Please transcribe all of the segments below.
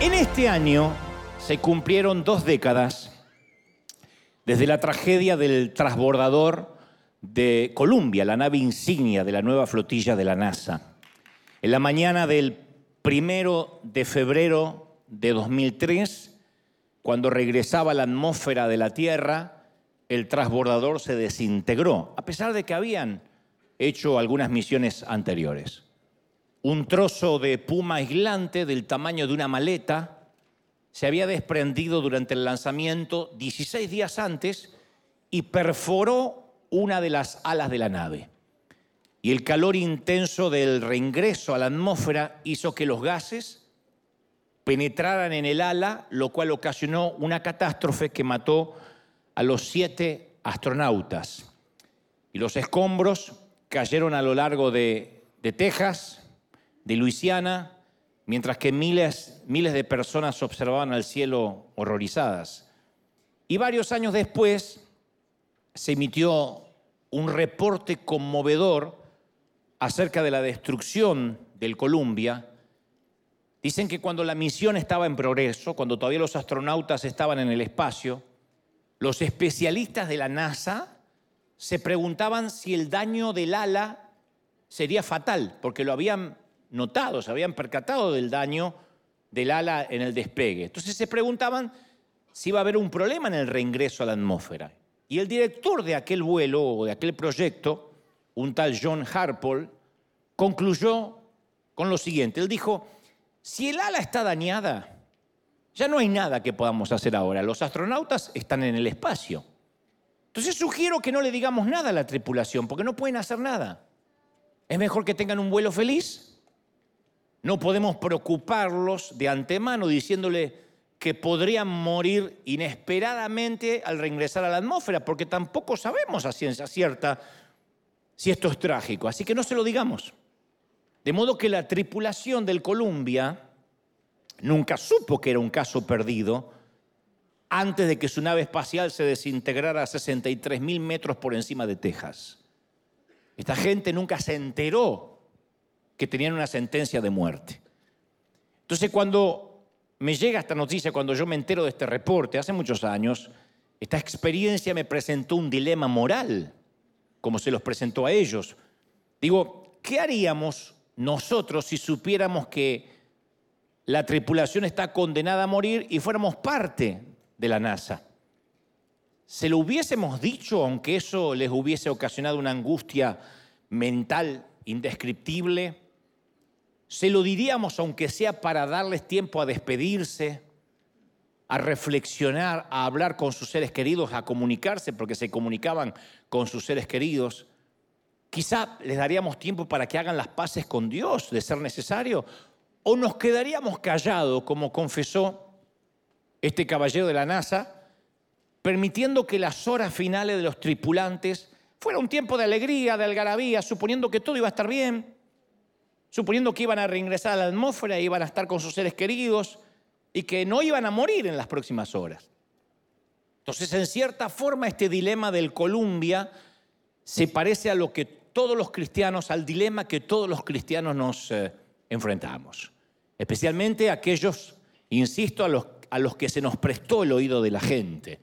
En este año se cumplieron dos décadas desde la tragedia del transbordador de Columbia, la nave insignia de la nueva flotilla de la NASA. En la mañana del primero de febrero de 2003, cuando regresaba a la atmósfera de la Tierra, el transbordador se desintegró, a pesar de que habían hecho algunas misiones anteriores. Un trozo de puma aislante del tamaño de una maleta se había desprendido durante el lanzamiento 16 días antes y perforó una de las alas de la nave. Y el calor intenso del reingreso a la atmósfera hizo que los gases penetraran en el ala, lo cual ocasionó una catástrofe que mató a los siete astronautas. Y los escombros cayeron a lo largo de, de Texas, de Luisiana, mientras que miles, miles de personas observaban al cielo horrorizadas. Y varios años después se emitió un reporte conmovedor acerca de la destrucción del Columbia. Dicen que cuando la misión estaba en progreso, cuando todavía los astronautas estaban en el espacio, los especialistas de la NASA se preguntaban si el daño del ala sería fatal, porque lo habían notado, se habían percatado del daño del ala en el despegue. Entonces se preguntaban si iba a haber un problema en el reingreso a la atmósfera. Y el director de aquel vuelo o de aquel proyecto, un tal John Harpole, concluyó con lo siguiente. Él dijo, si el ala está dañada, ya no hay nada que podamos hacer ahora. Los astronautas están en el espacio. Entonces sugiero que no le digamos nada a la tripulación, porque no pueden hacer nada. Es mejor que tengan un vuelo feliz no podemos preocuparlos de antemano diciéndole que podrían morir inesperadamente al reingresar a la atmósfera, porque tampoco sabemos a ciencia cierta si esto es trágico. Así que no se lo digamos. De modo que la tripulación del Columbia nunca supo que era un caso perdido antes de que su nave espacial se desintegrara a 63 mil metros por encima de Texas. Esta gente nunca se enteró que tenían una sentencia de muerte. Entonces cuando me llega esta noticia, cuando yo me entero de este reporte, hace muchos años, esta experiencia me presentó un dilema moral, como se los presentó a ellos. Digo, ¿qué haríamos nosotros si supiéramos que la tripulación está condenada a morir y fuéramos parte de la NASA? ¿Se lo hubiésemos dicho aunque eso les hubiese ocasionado una angustia mental indescriptible? Se lo diríamos aunque sea para darles tiempo a despedirse, a reflexionar, a hablar con sus seres queridos, a comunicarse, porque se comunicaban con sus seres queridos. Quizá les daríamos tiempo para que hagan las paces con Dios, de ser necesario, o nos quedaríamos callados, como confesó este caballero de la NASA, permitiendo que las horas finales de los tripulantes fuera un tiempo de alegría, de algarabía, suponiendo que todo iba a estar bien suponiendo que iban a reingresar a la atmósfera, iban a estar con sus seres queridos y que no iban a morir en las próximas horas. Entonces, en cierta forma, este dilema del Columbia se parece a lo que todos los cristianos, al dilema que todos los cristianos nos eh, enfrentamos. Especialmente aquellos, insisto, a los, a los que se nos prestó el oído de la gente.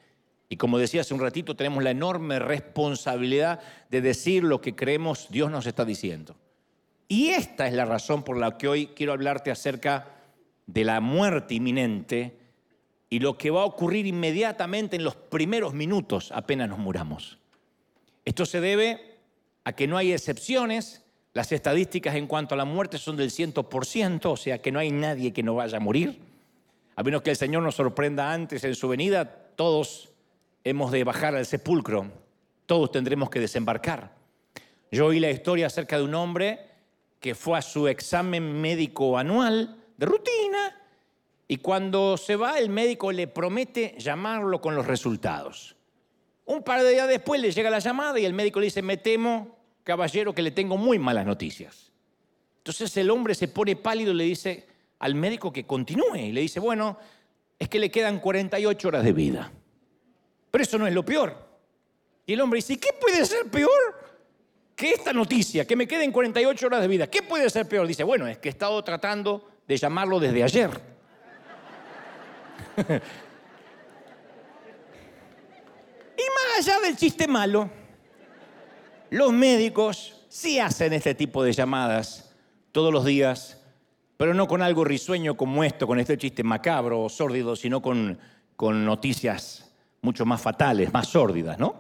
Y como decía hace un ratito, tenemos la enorme responsabilidad de decir lo que creemos Dios nos está diciendo. Y esta es la razón por la que hoy quiero hablarte acerca de la muerte inminente y lo que va a ocurrir inmediatamente en los primeros minutos apenas nos muramos. Esto se debe a que no hay excepciones, las estadísticas en cuanto a la muerte son del 100%, o sea que no hay nadie que no vaya a morir. A menos que el Señor nos sorprenda antes en su venida, todos hemos de bajar al sepulcro, todos tendremos que desembarcar. Yo oí la historia acerca de un hombre que fue a su examen médico anual de rutina y cuando se va el médico le promete llamarlo con los resultados. Un par de días después le llega la llamada y el médico le dice, me temo, caballero, que le tengo muy malas noticias. Entonces el hombre se pone pálido y le dice al médico que continúe y le dice, bueno, es que le quedan 48 horas de vida. Pero eso no es lo peor. Y el hombre dice, ¿qué puede ser peor que esta noticia? Que me queden 48 horas de vida. ¿Qué puede ser peor? Dice, bueno, es que he estado tratando de llamarlo desde ayer. y más allá del chiste malo, los médicos sí hacen este tipo de llamadas todos los días, pero no con algo risueño como esto, con este chiste macabro o sórdido, sino con, con noticias mucho más fatales, más sórdidas, ¿no?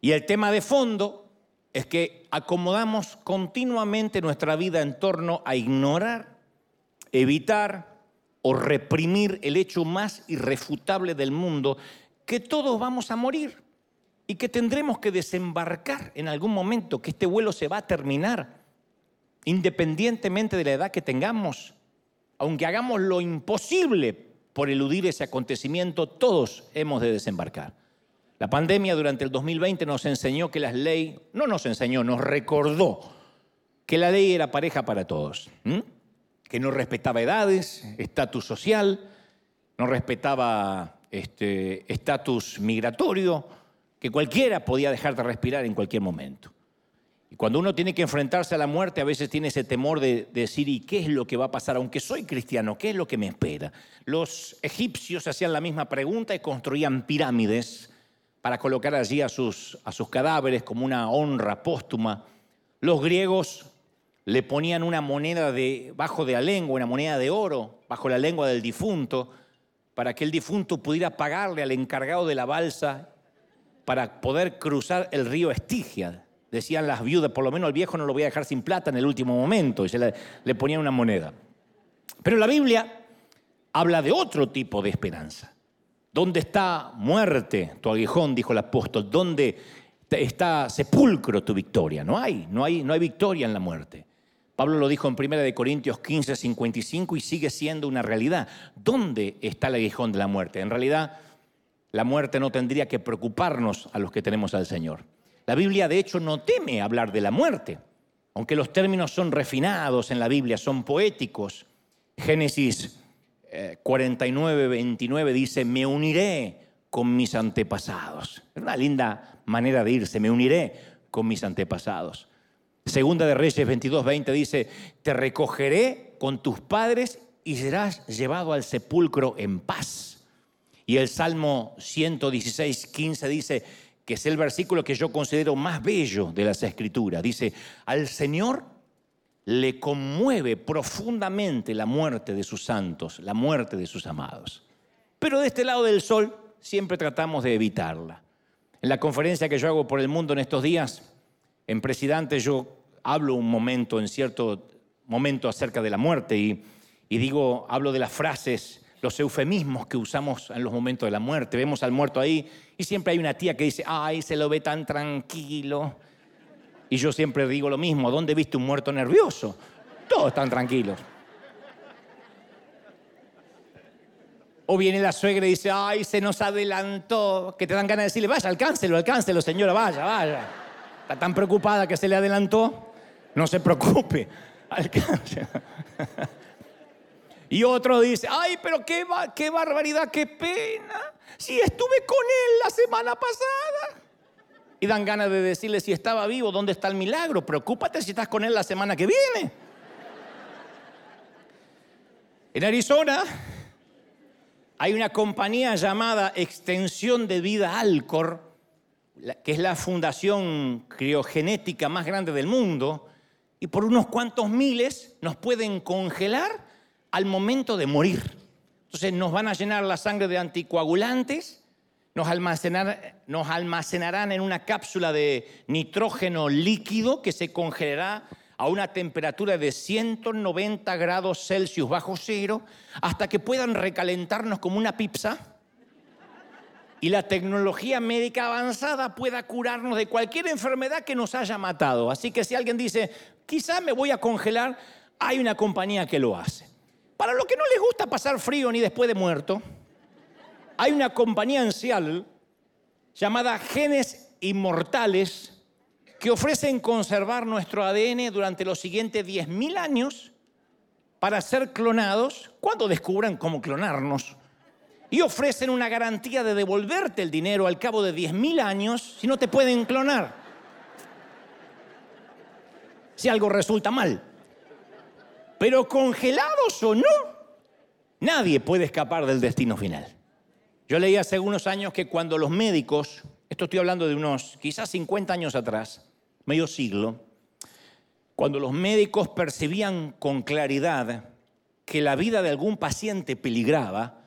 Y el tema de fondo es que acomodamos continuamente nuestra vida en torno a ignorar, evitar o reprimir el hecho más irrefutable del mundo, que todos vamos a morir y que tendremos que desembarcar en algún momento, que este vuelo se va a terminar, independientemente de la edad que tengamos, aunque hagamos lo imposible por eludir ese acontecimiento, todos hemos de desembarcar. La pandemia durante el 2020 nos enseñó que la ley, no nos enseñó, nos recordó que la ley era pareja para todos, que no respetaba edades, estatus social, no respetaba este, estatus migratorio, que cualquiera podía dejar de respirar en cualquier momento. Y cuando uno tiene que enfrentarse a la muerte, a veces tiene ese temor de, decir, ¿y qué es lo que va a pasar? Aunque soy cristiano, ¿qué es lo que me espera? Los egipcios hacían la misma pregunta y construían pirámides para colocar allí a sus, cadáveres como una honra póstuma. Los griegos le ponían una moneda debajo de la lengua, una moneda de oro, bajo la lengua del difunto, para que el difunto pudiera pagarle al encargado de la balsa para poder cruzar el río Estigia. Decían las viudas, por lo menos el viejo no lo voy a dejar sin plata en el último momento, y se le, le ponían una moneda. Pero la Biblia habla de otro tipo de esperanza. ¿Dónde está muerte tu aguijón? Dijo el apóstol. ¿Dónde está sepulcro tu victoria? No hay, no hay, no hay victoria en la muerte. Pablo lo dijo en 1 Corintios 15, 55 y sigue siendo una realidad. ¿Dónde está el aguijón de la muerte? En realidad, la muerte no tendría que preocuparnos a los que tenemos al Señor. La Biblia, de hecho, no teme hablar de la muerte, aunque los términos son refinados en la Biblia, son poéticos. Génesis 49, 29 dice, me uniré con mis antepasados. Es una linda manera de irse, me uniré con mis antepasados. Segunda de Reyes 22, 20 dice, te recogeré con tus padres y serás llevado al sepulcro en paz. Y el Salmo 116, 15 dice, que es el versículo que yo considero más bello de las Escrituras. Dice, al Señor le conmueve profundamente la muerte de sus santos, la muerte de sus amados. Pero de este lado del sol siempre tratamos de evitarla. En la conferencia que yo hago por el mundo en estos días, en Presidente yo hablo un momento, en cierto momento acerca de la muerte y, y digo, hablo de las frases, los eufemismos que usamos en los momentos de la muerte. Vemos al muerto ahí y siempre hay una tía que dice, ay, se lo ve tan tranquilo. Y yo siempre digo lo mismo, ¿dónde viste un muerto nervioso? Todos están tranquilos. O viene la suegra y dice, ay, se nos adelantó, que te dan ganas de decirle, vaya, alcáncelo, alcáncelo, señora, vaya, vaya. Está tan preocupada que se le adelantó, no se preocupe, alcance. Y otro dice, ay, pero qué, barbaridad, qué pena, si estuve con él la semana pasada. Y dan ganas de decirle si estaba vivo, ¿dónde está el milagro? Preocúpate si estás con él la semana que viene. En Arizona hay una compañía llamada Extensión de Vida Alcor, que es la fundación criogenética más grande del mundo, y por unos cuantos miles nos pueden congelar al momento de morir. Entonces nos van a llenar la sangre de anticoagulantes nos, almacenarán en una cápsula de nitrógeno líquido que se congelará a una temperatura de 190 grados Celsius bajo cero hasta que puedan recalentarnos como una pizza y la tecnología médica avanzada pueda curarnos de cualquier enfermedad que nos haya matado. Así que si alguien dice, quizá me voy a congelar, hay una compañía que lo hace. Para los que no les gusta pasar frío ni después de muerto, hay una compañía ancial llamada Genes Inmortales que ofrecen conservar nuestro ADN durante los siguientes 10.000 años para ser clonados cuando descubran cómo clonarnos. y ofrecen una garantía de devolverte el dinero al cabo de 10.000 años si no te pueden clonar. Si algo resulta mal. Pero congelados o no, nadie puede escapar del destino final. Yo leí hace unos años que cuando los médicos, esto estoy hablando de unos quizás 50 años atrás, medio siglo, cuando los médicos percibían con claridad que la vida de algún paciente peligraba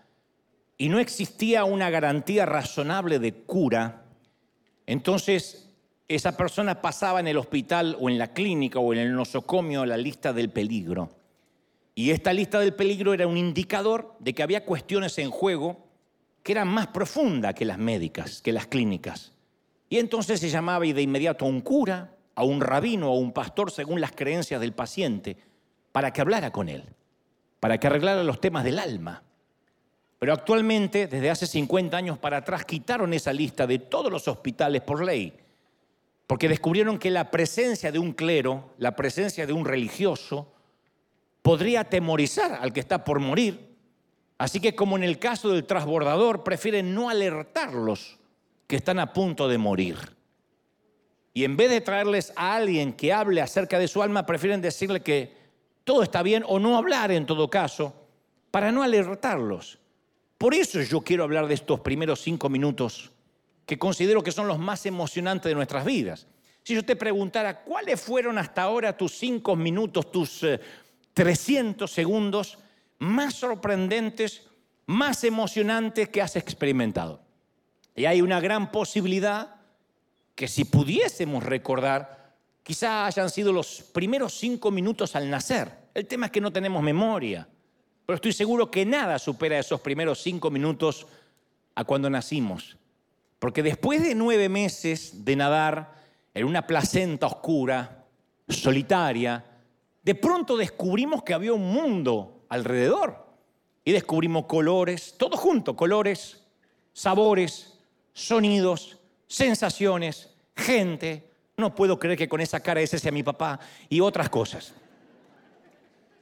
y no existía una garantía razonable de cura, entonces esa persona pasaba en el hospital o en la clínica o en el nosocomio la lista del peligro. Y esta lista del peligro era un indicador de que había cuestiones en juego que eran más profundas que las médicas, que las clínicas. Y entonces se llamaba de inmediato a un cura, a un rabino a un pastor según las creencias del paciente para que hablara con él, para que arreglara los temas del alma. Pero actualmente, desde hace 50 años para atrás, quitaron esa lista de todos los hospitales por ley, porque descubrieron que la presencia de un clero, la presencia de un religioso, podría atemorizar al que está por morir. Así que como en el caso del transbordador, prefieren no alertarlos que están a punto de morir. Y en vez de traerles a alguien que hable acerca de su alma, prefieren decirle que todo está bien o no hablar en todo caso, para no alertarlos. Por eso yo quiero hablar de estos primeros cinco minutos que considero que son los más emocionantes de nuestras vidas. Si yo te preguntara cuáles fueron hasta ahora tus cinco minutos, tus 300 eh, segundos más sorprendentes, más emocionantes que has experimentado. Y hay una gran posibilidad que si pudiésemos recordar, quizá hayan sido los primeros cinco minutos al nacer. El tema es que no tenemos memoria, pero estoy seguro que nada supera esos primeros cinco minutos a cuando nacimos. Porque después de nueve meses de nadar en una placenta oscura, solitaria, de pronto descubrimos que había un mundo alrededor. Y descubrimos colores, todo junto, colores, sabores, sonidos, sensaciones, gente. No puedo creer que con esa cara ese sea mi papá y otras cosas.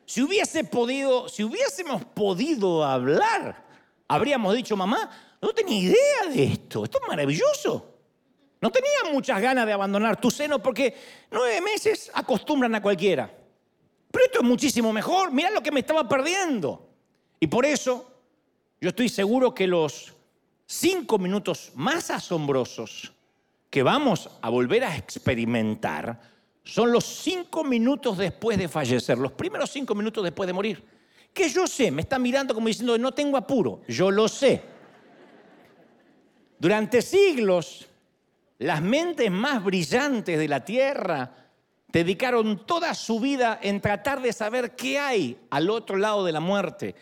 Si hubiese podido, si hubiésemos podido hablar, habríamos dicho, mamá, no tenía idea de esto, esto es maravilloso. No tenía muchas ganas de abandonar tu seno porque nueve meses acostumbran a cualquiera. Pero esto es muchísimo mejor, mira lo que me estaba perdiendo. Y por eso yo estoy seguro que los cinco minutos más asombrosos que vamos a volver a experimentar son los cinco minutos después de fallecer, los primeros cinco minutos después de morir. Que yo sé, me está mirando como diciendo, no tengo apuro, yo lo sé. Durante siglos, las mentes más brillantes de la tierra dedicaron toda su vida en tratar de saber qué hay al otro lado de la muerte.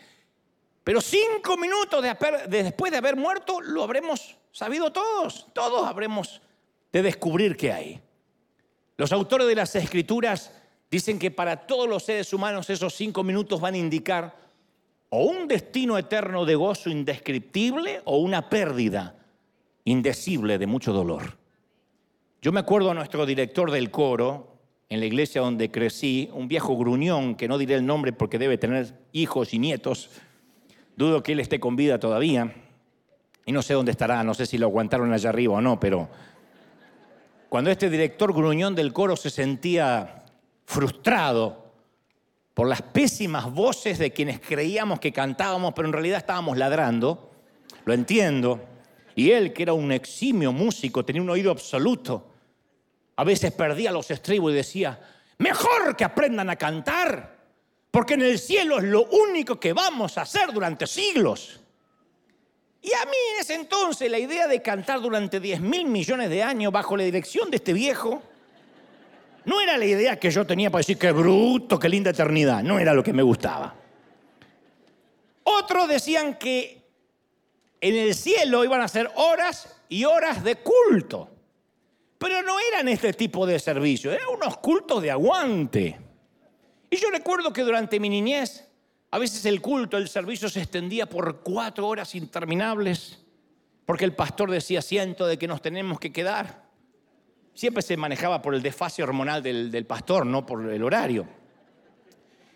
Pero cinco minutos después de haber muerto lo habremos sabido todos, todos habremos de descubrir qué hay. Los autores de las escrituras dicen que para todos los seres humanos esos cinco minutos van a indicar o un destino eterno de gozo indescriptible o una pérdida indecible de mucho dolor. Yo me acuerdo a nuestro director del coro, en la iglesia donde crecí, un viejo gruñón, que no diré el nombre porque debe tener hijos y nietos, Dudo que él esté con vida todavía. Y no sé dónde estará, no sé si lo aguantaron allá arriba o no, pero cuando este director gruñón del coro se sentía frustrado por las pésimas voces de quienes creíamos que cantábamos, pero en realidad estábamos ladrando, lo entiendo. Y él, que era un eximio músico, tenía un oído absoluto, a veces perdía los estribos y decía, mejor que aprendan a cantar porque en el cielo es lo único que vamos a hacer durante siglos. Y a mí en ese entonces la idea de cantar durante 10 mil millones de años bajo la dirección de este viejo no era la idea que yo tenía para decir qué bruto, qué linda eternidad. No era lo que me gustaba. Otros decían que en el cielo iban a ser horas y horas de culto. Pero no eran este tipo de servicios, eran unos cultos de aguante. Y yo recuerdo que durante mi niñez, a veces el culto, el servicio se extendía por cuatro horas interminables, porque el pastor decía, siento de que nos tenemos que quedar. Siempre se manejaba por el desfase hormonal del, pastor, no por el horario.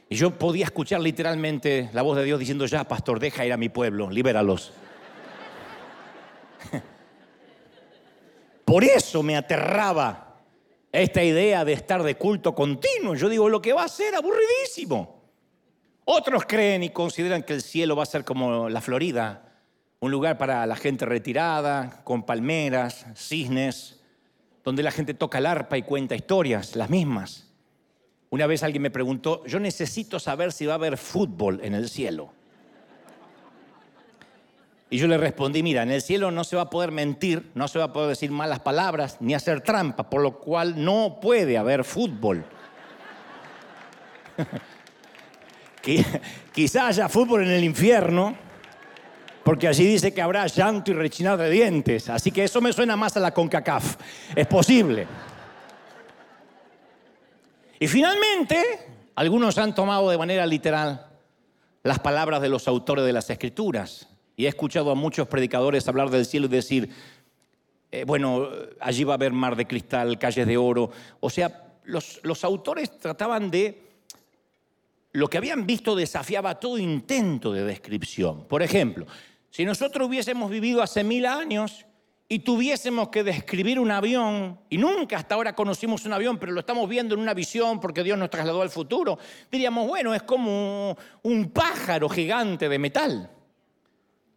Y yo podía escuchar literalmente la voz de Dios diciendo, ya, pastor, deja ir a mi pueblo, libéralos. Por eso me aterraba esta idea de estar de culto continuo. Yo digo, lo que va a ser aburridísimo. Otros creen y consideran que el cielo va a ser como la Florida, un lugar para la gente retirada, con palmeras, cisnes, donde la gente toca el arpa y cuenta historias, las mismas. Una vez alguien me preguntó, yo necesito saber si va a haber fútbol en el cielo. Y yo le respondí, mira, en el cielo no se va a poder mentir, no se va a poder decir malas palabras, ni hacer trampa, por lo cual no puede haber fútbol. Quizá haya fútbol en el infierno, porque allí dice que habrá llanto y rechinar de dientes, así que eso me suena más a la CONCACAF. Es posible. Y finalmente, algunos han tomado de manera literal las palabras de los autores de las Escrituras. Y he escuchado a muchos predicadores hablar del cielo y decir, eh, bueno, allí va a haber mar de cristal, calles de oro. O sea, los, los autores trataban de... Lo que habían visto desafiaba todo intento de descripción. Por ejemplo, si nosotros hubiésemos vivido hace mil años y tuviésemos que describir un avión, y nunca hasta ahora conocimos un avión, pero lo estamos viendo en una visión porque Dios nos trasladó al futuro, diríamos, bueno, es como un pájaro gigante de metal.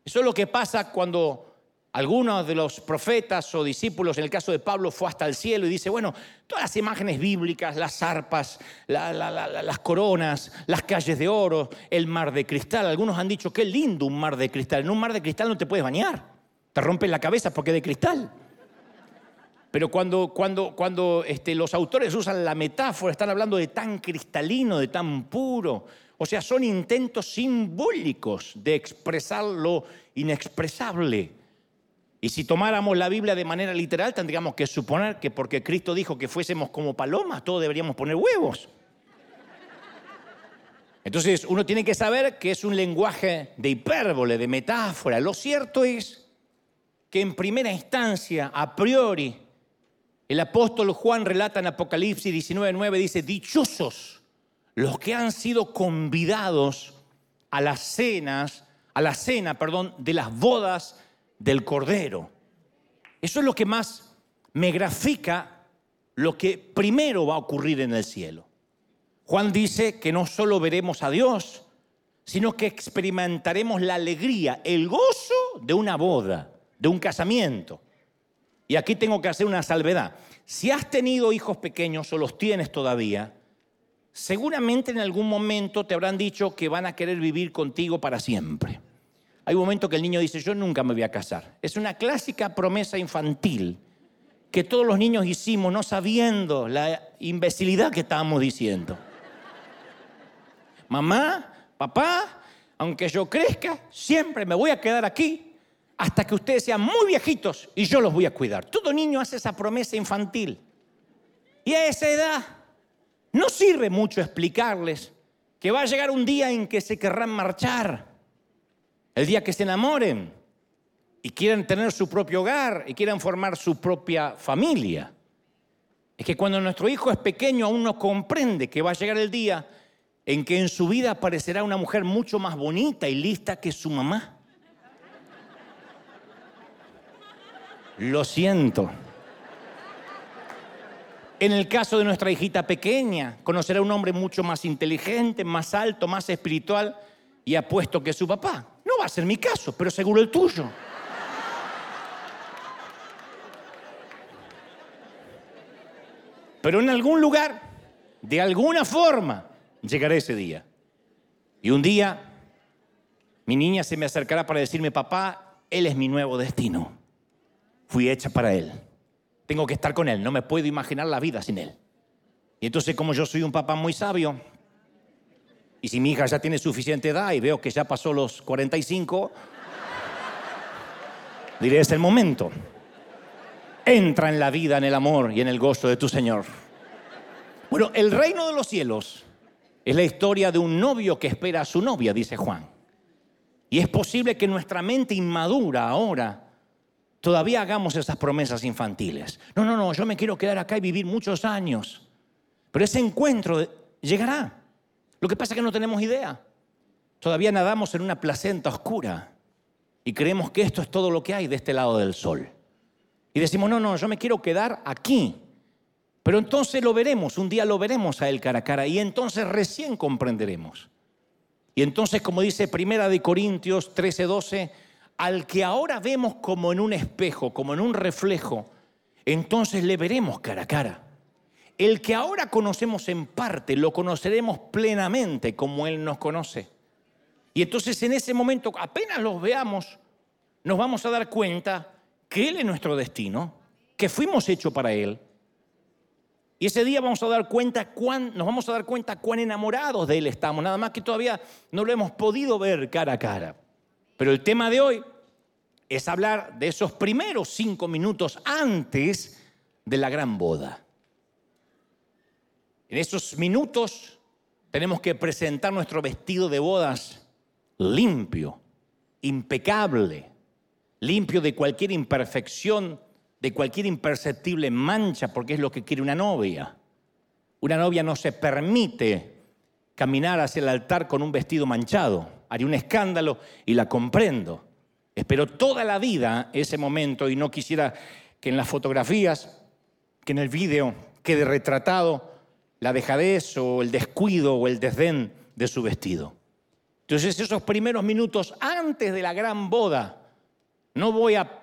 Eso es lo que pasa cuando algunos de los profetas o discípulos, en el caso de Pablo, fue hasta el cielo y dice, bueno, todas las imágenes bíblicas, las arpas, las coronas, las calles de oro, el mar de cristal, algunos han dicho, qué lindo un mar de cristal. En un mar de cristal no te puedes bañar, te rompen la cabeza porque es de cristal. Pero cuando, cuando, cuando este, los autores usan la metáfora, están hablando de tan cristalino, de tan puro, o sea, son intentos simbólicos de expresar lo inexpresable. Y si tomáramos la Biblia de manera literal, tendríamos que suponer que porque Cristo dijo que fuésemos como palomas, todos deberíamos poner huevos. Entonces, uno tiene que saber que es un lenguaje de hipérbole, de metáfora. Lo cierto es que en primera instancia, a priori, el apóstol Juan relata en Apocalipsis 19:9, dice, dichosos los que han sido convidados a las cenas, a la cena, perdón, de las bodas del Cordero. Eso es lo que más me grafica lo que primero va a ocurrir en el cielo. Juan dice que no solo veremos a Dios, sino que experimentaremos la alegría, el gozo de una boda, de un casamiento. Y aquí tengo que hacer una salvedad. Si has tenido hijos pequeños o los tienes todavía, seguramente en algún momento te habrán dicho que van a querer vivir contigo para siempre. Hay un momento que el niño dice, yo nunca me voy a casar. Es una clásica promesa infantil que todos los niños hicimos no sabiendo la imbecilidad que estábamos diciendo. Mamá, papá, aunque yo crezca, siempre me voy a quedar aquí hasta que ustedes sean muy viejitos y yo los voy a cuidar. Todo niño hace esa promesa infantil. Y a esa edad no sirve mucho explicarles que va a llegar un día en que se querrán marchar, el día que se enamoren y quieran tener su propio hogar y quieran formar su propia familia. Es que cuando nuestro hijo es pequeño aún no comprende que va a llegar el día en que en su vida aparecerá una mujer mucho más bonita y lista que su mamá. Lo siento. En el caso de nuestra hijita pequeña, conocerá un hombre mucho más inteligente, más alto, más espiritual y apuesto que su papá. No va a ser mi caso, pero seguro el tuyo. Pero en algún lugar, de alguna forma, llegará ese día. Y un día, mi niña se me acercará para decirme, papá, él es mi nuevo destino. Fui hecha para él tengo que estar con Él, no me puedo imaginar la vida sin Él. Y entonces como yo soy un papá muy sabio, y si mi hija ya tiene suficiente edad y veo que ya pasó los 45, diré, es el momento. Entra en la vida, en el amor y en el gozo de tu Señor. Bueno, el reino de los cielos es la historia de un novio que espera a su novia, dice Juan. Y es posible que nuestra mente inmadura ahora todavía hagamos esas promesas infantiles. No, no, no, yo me quiero quedar acá y vivir muchos años. Pero ese encuentro llegará. Lo que pasa es que no tenemos idea. Todavía nadamos en una placenta oscura. y creemos que esto es todo lo que hay de este lado del sol. Y decimos, no, no, yo me quiero quedar aquí. Pero entonces lo veremos, un día lo veremos a él cara a cara y entonces recién comprenderemos. Y entonces, como dice Primera de Corintios 13, 12, al que ahora vemos como en un espejo, como en un reflejo, entonces le veremos cara a cara. El que ahora conocemos en parte, lo conoceremos plenamente como Él nos conoce. Y entonces en ese momento, apenas los veamos, nos vamos a dar cuenta que Él es nuestro destino, que fuimos hechos para Él. Y ese día vamos a dar cuenta cuán, nos vamos a dar cuenta cuán enamorados de Él estamos, nada más que todavía no lo hemos podido ver cara a cara. Pero el tema de hoy es hablar de esos primeros cinco minutos antes de la gran boda. En esos minutos tenemos que presentar nuestro vestido de bodas limpio, impecable, limpio de cualquier imperfección, de cualquier imperceptible mancha, porque es lo que quiere una novia. Una novia no se permite caminar hacia el altar con un vestido manchado. Haría un escándalo y la comprendo. Espero toda la vida ese momento y no quisiera que en las fotografías, que en el vídeo quede retratado la dejadez o el descuido o el desdén de su vestido. Entonces esos primeros minutos antes de la gran boda, no voy a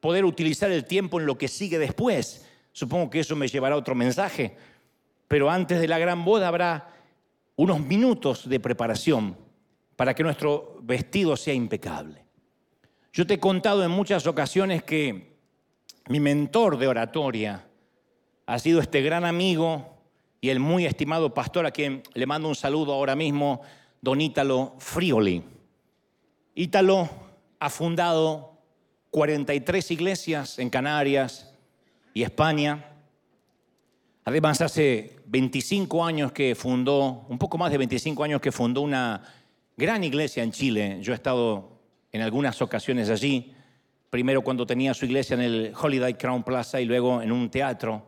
poder utilizar el tiempo en lo que sigue después. Supongo que eso me llevará a otro mensaje. Pero antes de la gran boda habrá unos minutos de preparación para que nuestro vestido sea impecable. Yo te he contado en muchas ocasiones que mi mentor de oratoria ha sido este gran amigo y el muy estimado pastor a quien le mando un saludo ahora mismo, don Ítalo Frioli. Ítalo ha fundado 43 iglesias en Canarias y España. Además, hace 25 años que fundó, un poco más de 25 años que fundó una gran iglesia en Chile. Yo he estado en algunas ocasiones allí, primero cuando tenía su iglesia en el Holiday Crown Plaza y luego en un teatro.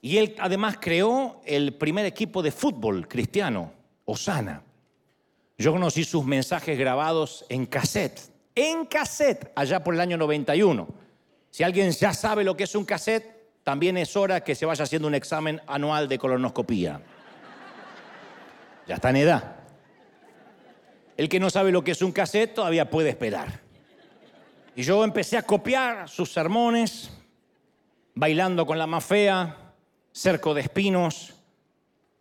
Y él además creó el primer equipo de fútbol cristiano, Osana. Yo conocí sus mensajes grabados en cassette, en cassette, allá por el año 91. Si alguien ya sabe lo que es un cassette, también es hora que se vaya haciendo un examen anual de colonoscopía. Ya está en edad. El que no sabe lo que es un cassette todavía puede esperar. Y yo empecé a copiar sus sermones, bailando con la más fea, cerco de espinos.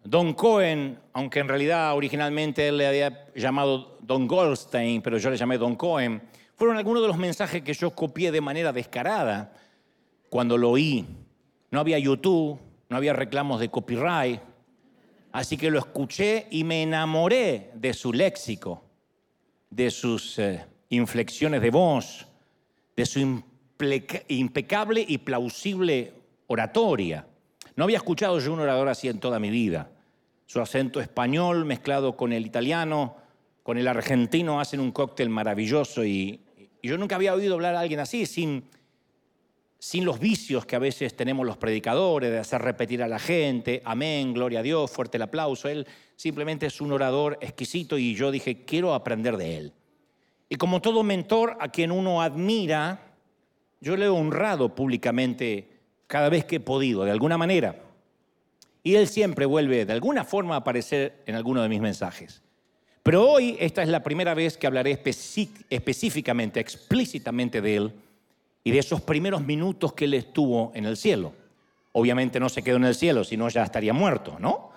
Don Cohen, aunque en realidad originalmente él le había llamado Don Goldstein, pero yo le llamé Don Cohen, fueron algunos de los mensajes que yo copié de manera descarada cuando lo oí. No había YouTube, no había reclamos de copyright, así que lo escuché y me enamoré de su léxico, de sus eh, inflexiones de voz, de su impecable y plausible oratoria. No había escuchado yo un orador así en toda mi vida. Su acento español mezclado con el italiano, con el argentino, hacen un cóctel maravilloso y, yo nunca había oído hablar a alguien así, sin, sin los vicios que a veces tenemos los predicadores, de hacer repetir a la gente, amén, gloria a Dios, fuerte el aplauso. Él simplemente es un orador exquisito y yo dije, quiero aprender de él. Y como todo mentor a quien uno admira, yo le he honrado públicamente cada vez que he podido, de alguna manera. Y él siempre vuelve de alguna forma a aparecer en alguno de mis mensajes. Pero hoy esta es la primera vez que hablaré específicamente, explícitamente de él y de esos primeros minutos que él estuvo en el cielo. Obviamente no se quedó en el cielo, si no ya estaría muerto, ¿no?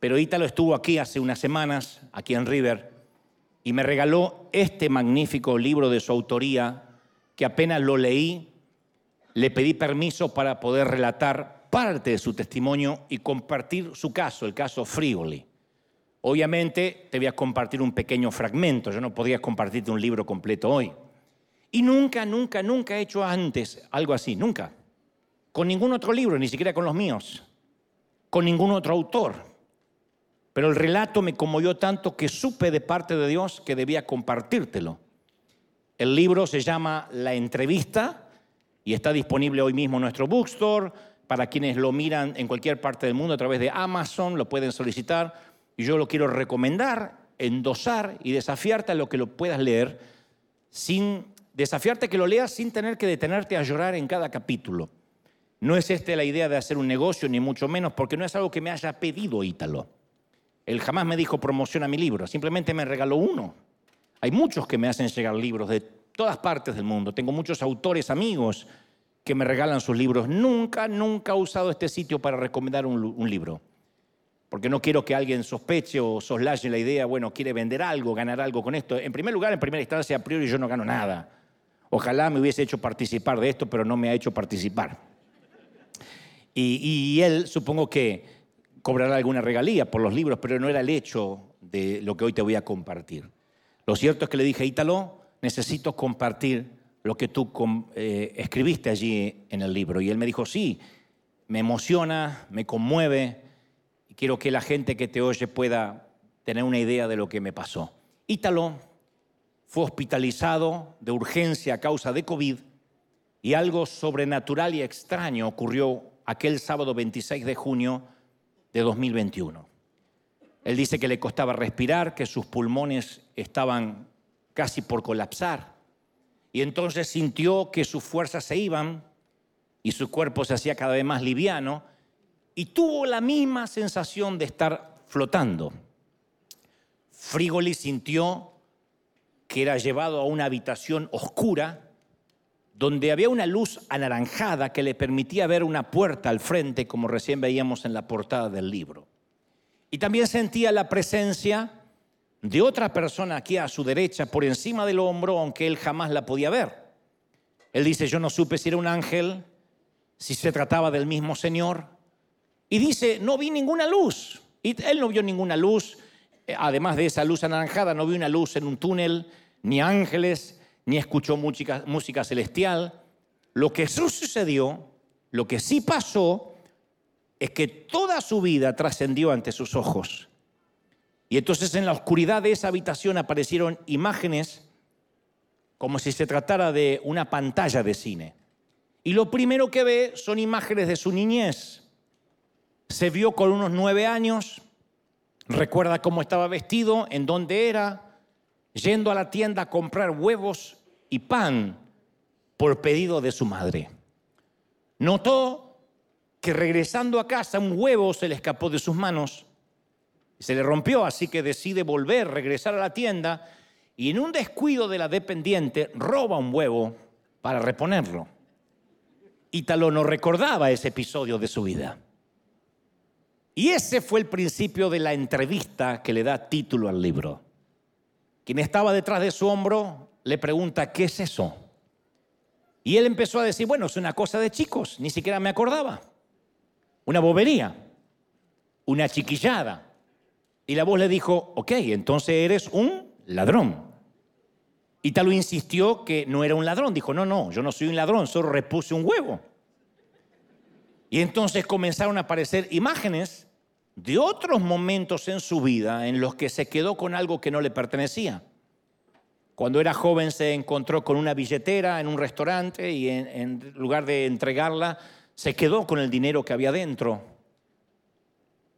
Pero Ítalo estuvo aquí hace unas semanas, aquí en River, y me regaló este magnífico libro de su autoría, que apenas lo leí, le pedí permiso para poder relatar parte de su testimonio y compartir su caso, el caso Frigoli. Obviamente te voy a compartir un pequeño fragmento, yo no podría compartirte un libro completo hoy. Y nunca, nunca, nunca he hecho antes algo así, nunca. Con ningún otro libro, ni siquiera con los míos, con ningún otro autor. Pero el relato me conmovió tanto que supe de parte de Dios que debía compartírtelo. El libro se llama La entrevista y está disponible hoy mismo en nuestro bookstore. Para quienes lo miran en cualquier parte del mundo a través de Amazon, lo pueden solicitar. Y yo lo quiero recomendar, endosar y desafiarte a lo que lo puedas leer sin desafiarte que lo leas sin tener que detenerte a llorar en cada capítulo. No es esta la idea de hacer un negocio, ni mucho menos, porque no es algo que me haya pedido Ítalo. Él jamás me dijo promociona mi libro, simplemente me regaló uno. Hay muchos que me hacen llegar libros de todas partes del mundo. Tengo muchos autores amigos que me regalan sus libros. Nunca, nunca he usado este sitio para recomendar un, un libro. Porque no quiero que alguien sospeche o soslaye la idea, bueno, quiere vender algo, ganar algo con esto. En primer lugar, en primera instancia, a priori yo no gano nada. Ojalá me hubiese hecho participar de esto, pero no me ha hecho participar. Y, él supongo que cobrará alguna regalía por los libros, pero no era el hecho de lo que hoy te voy a compartir. Lo cierto es que le dije, Ítalo, necesito compartir lo que tú eh, escribiste allí en el libro. Y él me dijo, sí, me emociona, me conmueve, y quiero que la gente que te oye pueda tener una idea de lo que me pasó. Ítalo fue hospitalizado de urgencia a causa de COVID y algo sobrenatural y extraño ocurrió aquel sábado 26 de junio de 2021. Él dice que le costaba respirar, que sus pulmones estaban casi por colapsar y entonces sintió que sus fuerzas se iban y su cuerpo se hacía cada vez más liviano y tuvo la misma sensación de estar flotando. Frigoli sintió que era llevado a una habitación oscura donde había una luz anaranjada que le permitía ver una puerta al frente, como recién veíamos en la portada del libro. Y también sentía la presencia de otra persona aquí a su derecha, por encima del hombro, aunque él jamás la podía ver. Él dice, yo no supe si era un ángel, si se trataba del mismo Señor. Y dice, no vi ninguna luz. Y él no vio ninguna luz, eh, además de esa luz anaranjada, no vio una luz en un túnel, ni ángeles, ni escuchó música, celestial. Lo que sucedió, lo que sí pasó, es que toda su vida trascendió ante sus ojos. Y entonces en la oscuridad de esa habitación aparecieron imágenes como si se tratara de una pantalla de cine. Y lo primero que ve son imágenes de su niñez. Se vio con unos nueve años, recuerda cómo estaba vestido, en dónde era, yendo a la tienda a comprar huevos y pan por pedido de su madre. Notó que regresando a casa un huevo se le escapó de sus manos se le rompió, así que decide volver, regresar a la tienda y en un descuido de la dependiente roba un huevo para reponerlo. Ítalo no recordaba ese episodio de su vida. Y ese fue el principio de la entrevista que le da título al libro. Quien estaba detrás de su hombro le pregunta, ¿qué es eso? Y él empezó a decir, bueno, es una cosa de chicos, ni siquiera me acordaba. Una bobería, una chiquillada. Y la voz le dijo, ok, entonces eres un ladrón. Y Talo insistió que no era un ladrón. Dijo, no, no, yo no soy un ladrón, solo repuse un huevo. Y entonces comenzaron a aparecer imágenes de otros momentos en su vida en los que se quedó con algo que no le pertenecía. Cuando era joven se encontró con una billetera en un restaurante y en, lugar de entregarla, se quedó con el dinero que había dentro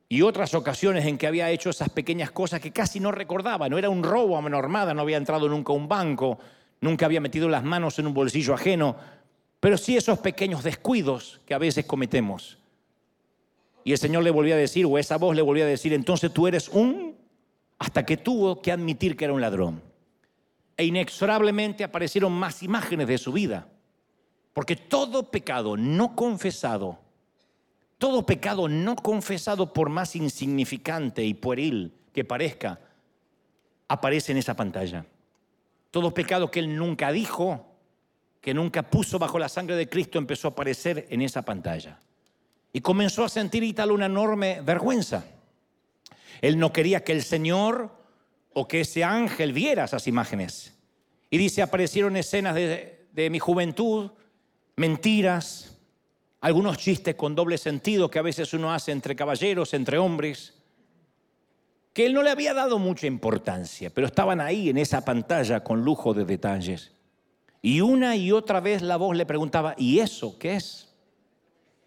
y otras ocasiones en que había hecho esas pequeñas cosas que casi no recordaba. No era un robo a mano armada, no había entrado nunca a un banco, nunca había metido las manos en un bolsillo ajeno, pero sí esos pequeños descuidos que a veces cometemos. Y el Señor le volvía a decir, o esa voz le volvía a decir, entonces tú eres un, hasta que tuvo que admitir que era un ladrón. E inexorablemente aparecieron más imágenes de su vida, porque todo pecado no confesado todo pecado no confesado, por más insignificante y pueril que parezca, aparece en esa pantalla. Todo pecado que él nunca dijo, que nunca puso bajo la sangre de Cristo, empezó a aparecer en esa pantalla. Y comenzó a sentir y tal una enorme vergüenza. Él no quería que el Señor o que ese ángel viera esas imágenes. Y dice, aparecieron escenas de mi juventud, mentiras, algunos chistes con doble sentido que a veces uno hace entre caballeros, entre hombres, que él no le había dado mucha importancia, pero estaban ahí en esa pantalla con lujo de detalles. Y una y otra vez la voz le preguntaba, ¿y eso qué es?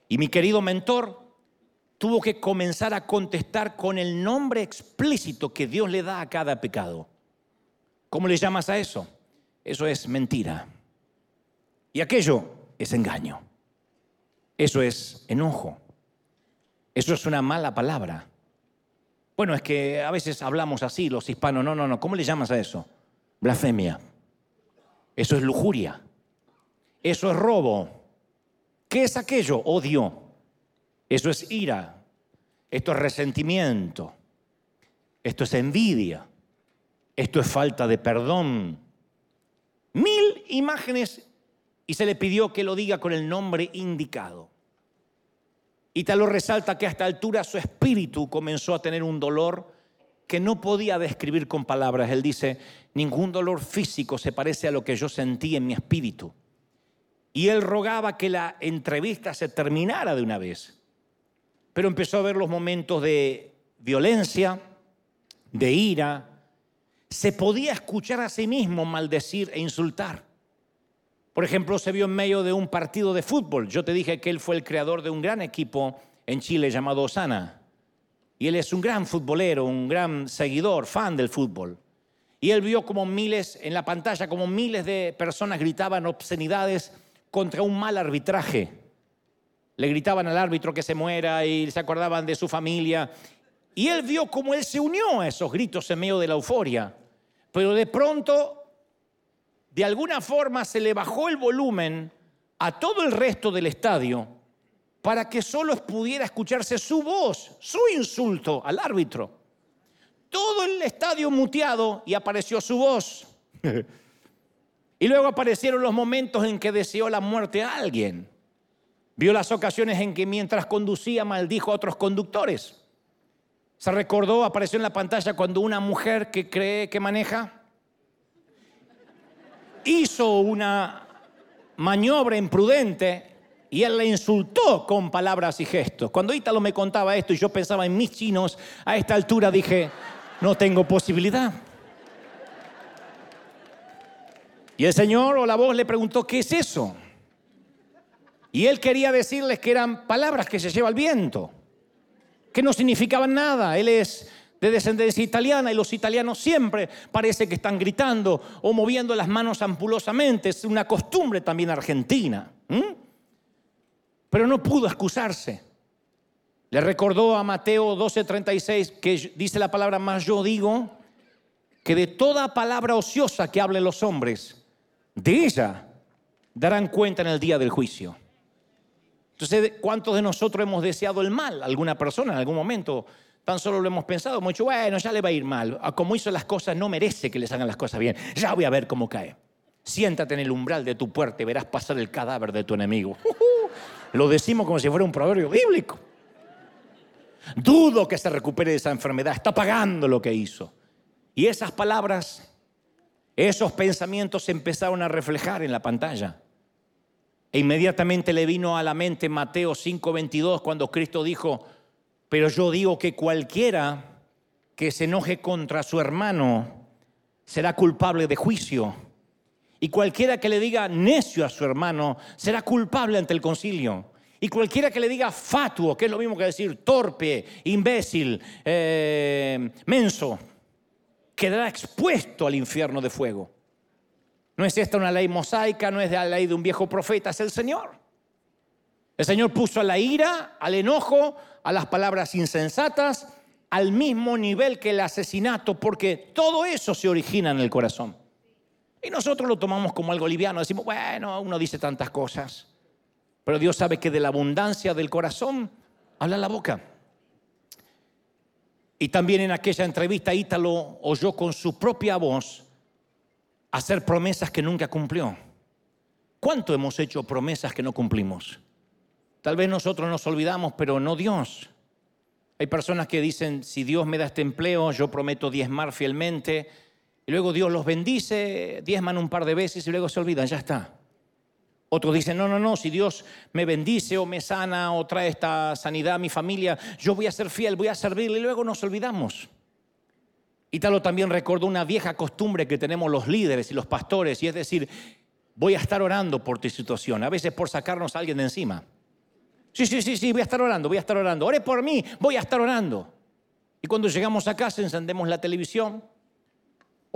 Y mi querido mentor tuvo que comenzar a contestar con el nombre explícito que Dios le da a cada pecado. ¿Cómo le llamas a eso? Eso es mentira. Y aquello es engaño. Eso es enojo. Eso es una mala palabra. Bueno, es que a veces hablamos así los hispanos. No, no, no. ¿Cómo le llamas a eso? Blasfemia. Eso es lujuria. Eso es robo. ¿Qué es aquello? Odio. Eso es ira. Esto es resentimiento. Esto es envidia. Esto es falta de perdón. Mil imágenes y se le pidió que lo diga con el nombre indicado. Y tal lo resalta que a esta altura su espíritu comenzó a tener un dolor que no podía describir con palabras. Él dice, ningún dolor físico se parece a lo que yo sentí en mi espíritu. Y él rogaba que la entrevista se terminara de una vez. Pero empezó a ver los momentos de violencia, de ira. Se podía escuchar a sí mismo maldecir e insultar. Por ejemplo, se vio en medio de un partido de fútbol. Yo te dije que él fue el creador de un gran equipo en Chile llamado Osana. Y él es un gran futbolero, un gran seguidor, fan del fútbol. Y él vio como miles, en la pantalla, como miles de personas gritaban obscenidades contra un mal arbitraje. Le gritaban al árbitro que se muera y se acordaban de su familia. Y él vio cómo él se unió a esos gritos en medio de la euforia. Pero de pronto de alguna forma se le bajó el volumen a todo el resto del estadio para que solo pudiera escucharse su voz, su insulto al árbitro. Todo el estadio muteado y apareció su voz. y luego aparecieron los momentos en que deseó la muerte a alguien. Vio las ocasiones en que mientras conducía maldijo a otros conductores. Se recordó, apareció en la pantalla cuando una mujer que cree que maneja hizo una maniobra imprudente y él le insultó con palabras y gestos. Cuando Ítalo me contaba esto y yo pensaba en mis chinos, a esta altura dije, no tengo posibilidad. Y el Señor o la voz le preguntó, ¿qué es eso? Y él quería decirles que eran palabras que se lleva el viento, que no significaban nada. Él es de descendencia italiana y los italianos siempre parece que están gritando o moviendo las manos ampulosamente. Es una costumbre también argentina. Pero no pudo excusarse. Le recordó a Mateo 12:36 que dice la palabra más yo digo que de toda palabra ociosa que hablen los hombres, de ella darán cuenta en el día del juicio. Entonces, ¿cuántos de nosotros hemos deseado el mal a alguna persona en algún momento? Tan solo lo hemos pensado, hemos dicho, bueno, ya le va a ir mal. Como hizo las cosas, no merece que les hagan las cosas bien. Ya voy a ver cómo cae. Siéntate en el umbral de tu puerta y verás pasar el cadáver de tu enemigo. Lo decimos como si fuera un proverbio bíblico. Dudo que se recupere de esa enfermedad. Está pagando lo que hizo. Y esas palabras, esos pensamientos se empezaron a reflejar en la pantalla. E inmediatamente le vino a la mente Mateo 5:22 cuando Cristo dijo, pero yo digo que cualquiera que se enoje contra su hermano será culpable de juicio. Y cualquiera que le diga necio a su hermano será culpable ante el concilio. Y cualquiera que le diga fatuo, que es lo mismo que decir torpe, imbécil, eh, menso, quedará expuesto al infierno de fuego. No es esta una ley mosaica, no es la ley de un viejo profeta, es el Señor. El Señor puso a la ira, al enojo, a las palabras insensatas, al mismo nivel que el asesinato, porque todo eso se origina en el corazón. Y nosotros lo tomamos como algo liviano, decimos, bueno, uno dice tantas cosas, pero Dios sabe que de la abundancia del corazón habla la boca. Y también en aquella entrevista Ítalo oyó con su propia voz hacer promesas que nunca cumplió. ¿Cuánto hemos hecho promesas que no cumplimos? Tal vez nosotros nos olvidamos, pero no Dios. Hay personas que dicen, si Dios me da este empleo, yo prometo diezmar fielmente. Y luego Dios los bendice, diezman un par de veces y luego se olvidan, ya está. Otros dicen, no, no, no, si Dios me bendice o me sana o trae esta sanidad a mi familia, yo voy a ser fiel, voy a servirle y luego nos olvidamos. Y tal también recordó una vieja costumbre que tenemos los líderes y los pastores, y es decir, voy a estar orando por tu situación, a veces por sacarnos a alguien de encima. Sí, sí, sí, sí, voy a estar orando, voy a estar orando. Ore por mí, voy a estar orando. Y cuando llegamos a casa encendemos la televisión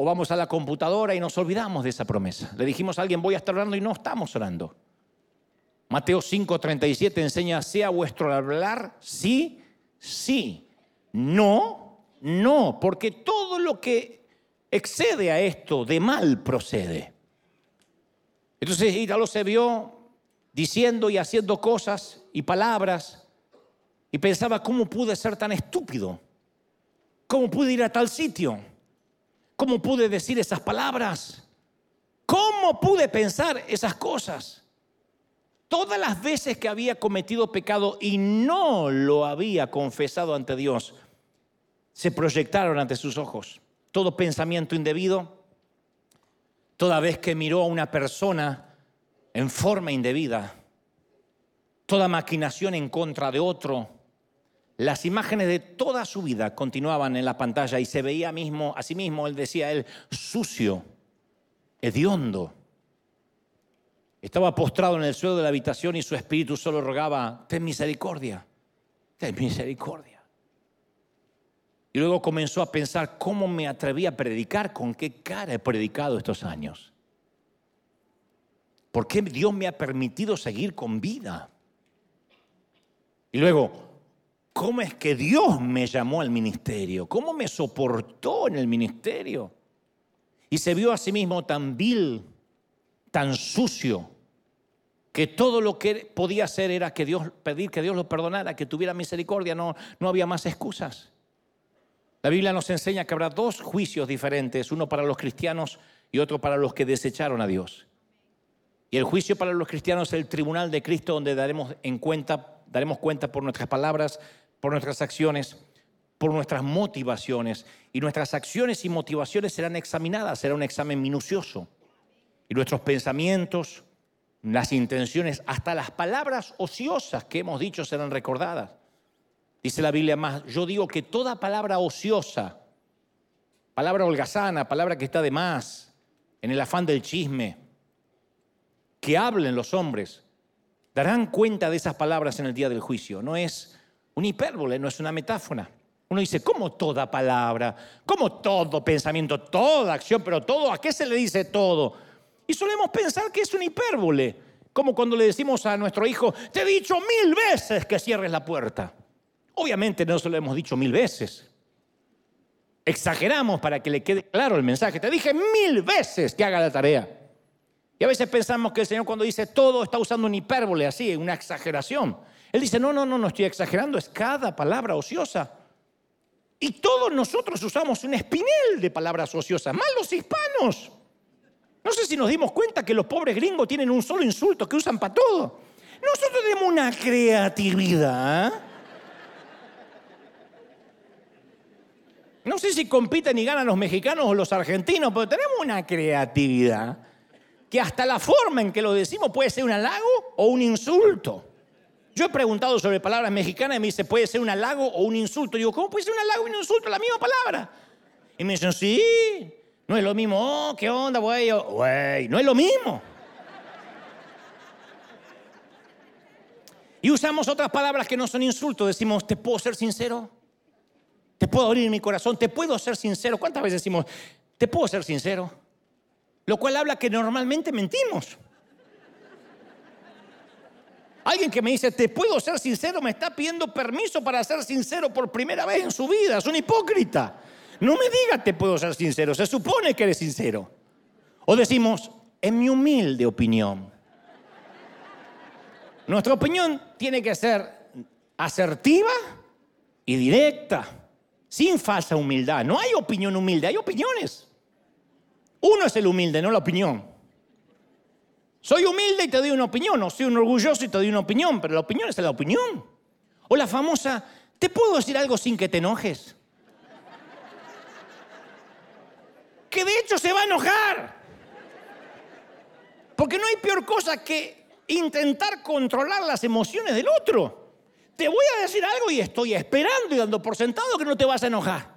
O vamos a la computadora y nos olvidamos de esa promesa. Le dijimos a alguien, voy a estar orando y no estamos orando. Mateo 5:37 enseña, sea vuestro hablar sí, sí, no, no, porque todo lo que excede a esto de mal procede. Entonces Ítalo se vio diciendo y haciendo cosas y palabras y pensaba, ¿cómo pude ser tan estúpido? ¿Cómo pude ir a tal sitio? ¿Cómo pude decir esas palabras? ¿Cómo pude pensar esas cosas? Todas las veces que había cometido pecado y no lo había confesado ante Dios, se proyectaron ante sus ojos. Todo pensamiento indebido, toda vez que miró a una persona en forma indebida, toda maquinación en contra de otro, las imágenes de toda su vida continuaban en la pantalla y se veía mismo, a sí mismo, él decía él, sucio, hediondo. Estaba postrado en el suelo de la habitación y su espíritu solo rogaba, ten misericordia, ten misericordia. Y luego comenzó a pensar cómo me atreví a predicar, con qué cara he predicado estos años. ¿Por qué Dios me ha permitido seguir con vida? Y luego, ¿Cómo es que Dios me llamó al ministerio? ¿Cómo me soportó en el ministerio? Y se vio a sí mismo tan vil, tan sucio, que todo lo que podía hacer era que Dios, pedir que Dios lo perdonara, que tuviera misericordia, no, no había más excusas. La Biblia nos enseña que habrá dos juicios diferentes, uno para los cristianos y otro para los que desecharon a Dios. Y el juicio para los cristianos es el tribunal de Cristo donde daremos en cuenta, daremos cuenta por nuestras palabras, por nuestras acciones, por nuestras motivaciones. Y nuestras acciones y motivaciones serán examinadas, será un examen minucioso. Y nuestros pensamientos, las intenciones, hasta las palabras ociosas que hemos dicho serán recordadas. Dice la Biblia más, yo digo que toda palabra ociosa, palabra holgazana, palabra que está de más, en el afán del chisme, que hablen los hombres, darán cuenta de esas palabras en el día del juicio. No es una hipérbole, no es una metáfora. Uno dice, ¿cómo toda palabra? ¿Cómo todo pensamiento? Toda acción, pero todo, ¿a qué se le dice todo? Y solemos pensar que es una hipérbole. Como cuando le decimos a nuestro hijo, te he dicho mil veces que cierres la puerta. Obviamente no se lo hemos dicho mil veces. Exageramos para que le quede claro el mensaje. Te dije mil veces que haga la tarea. Y a veces pensamos que el Señor cuando dice todo está usando una hipérbole así, una exageración. Él dice, no, no, no, no estoy exagerando, es cada palabra ociosa. Y todos nosotros usamos un espinel de palabras ociosas, más los hispanos. No sé si nos dimos cuenta que los pobres gringos tienen un solo insulto que usan para todo. Nosotros tenemos una creatividad. No sé si compiten y ganan los mexicanos o los argentinos, pero tenemos una creatividad que hasta la forma en que lo decimos puede ser un halago o un insulto. Yo he preguntado sobre palabras mexicanas y me dice, puede ser un halago o un insulto. Y digo, ¿cómo puede ser un halago y un insulto? La misma palabra. Y me dicen, sí, no es lo mismo. Oh, ¿qué onda, güey? Güey, no es lo mismo. Y usamos otras palabras que no son insultos. Decimos, ¿te puedo ser sincero? ¿Te puedo abrir mi corazón? ¿Te puedo ser sincero? ¿Cuántas veces decimos, ¿te puedo ser sincero? Lo cual habla que normalmente mentimos. Alguien que me dice, te puedo ser sincero, me está pidiendo permiso para ser sincero por primera vez en su vida. Es un hipócrita. No me diga, te puedo ser sincero. Se supone que eres sincero. O decimos, en mi humilde opinión. Nuestra opinión tiene que ser asertiva y directa, sin falsa humildad. No hay opinión humilde, hay opiniones. Uno es el humilde, no la opinión. Soy humilde y te doy una opinión, o soy un orgulloso y te doy una opinión, pero la opinión es la opinión. O la famosa, ¿te puedo decir algo sin que te enojes? Que de hecho se va a enojar. Porque no hay peor cosa que intentar controlar las emociones del otro. Te voy a decir algo y estoy esperando y dando por sentado que no te vas a enojar.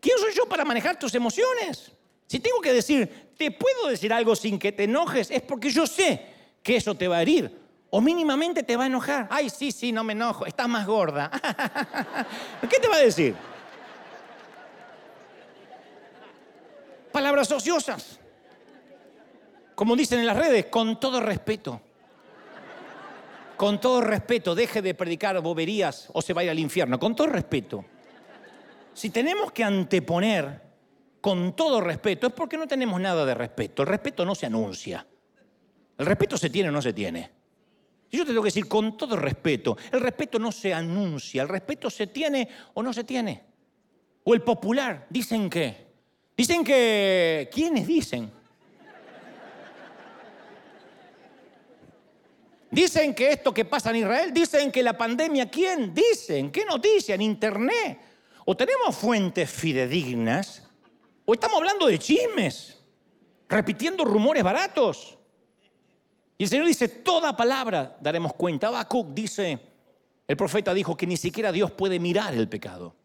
¿Quién soy yo para manejar tus emociones? Si tengo que decir, te puedo decir algo sin que te enojes, es porque yo sé que eso te va a herir. O mínimamente te va a enojar. Ay, sí, sí, no me enojo. Estás más gorda. ¿Qué te va a decir? palabras ociosas. Como dicen en las redes, con todo respeto. Con todo respeto, deje de predicar boberías o se vaya al infierno. Con todo respeto. Si tenemos que anteponer con todo respeto, es porque no tenemos nada de respeto. El respeto no se anuncia. El respeto se tiene o no se tiene. Y yo te tengo que decir con todo respeto, el respeto no se anuncia, el respeto se tiene o no se tiene. O el popular, dicen que. Dicen que. ¿Quiénes dicen? Dicen que esto que pasa en Israel, dicen que la pandemia, ¿quién? Dicen, ¿qué noticia? En internet. O tenemos fuentes fidedignas, o estamos hablando de chismes, repitiendo rumores baratos. Y el Señor dice, toda palabra daremos cuenta. Habacuc dice, el profeta dijo que ni siquiera Dios puede mirar el pecado.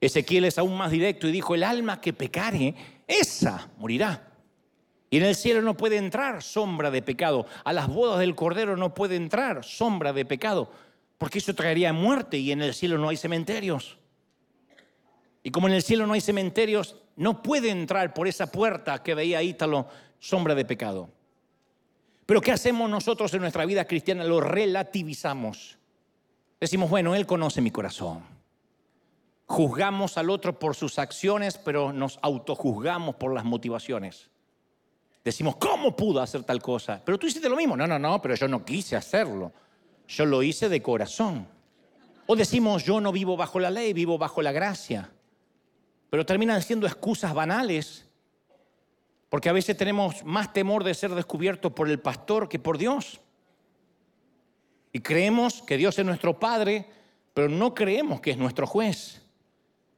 Ezequiel es aún más directo y dijo, el alma que pecare, esa morirá. Y en el cielo no puede entrar sombra de pecado. A las bodas del Cordero no puede entrar sombra de pecado, porque eso traería muerte y en el cielo no hay cementerios. Y como en el cielo no hay cementerios, no puede entrar por esa puerta que veía Ítalo sombra de pecado. Pero ¿qué hacemos nosotros en nuestra vida cristiana? Lo relativizamos. Decimos, bueno, Él conoce mi corazón. Juzgamos al otro por sus acciones, pero nos autojuzgamos por las motivaciones. Decimos, ¿cómo pudo hacer tal cosa? Pero tú hiciste lo mismo. No, no, no, pero yo no quise hacerlo. Yo lo hice de corazón. O decimos, yo no vivo bajo la ley, vivo bajo la gracia. Pero terminan siendo excusas banales porque a veces tenemos más temor de ser descubiertos por el pastor que por Dios. Y creemos que Dios es nuestro Padre, pero no creemos que es nuestro juez.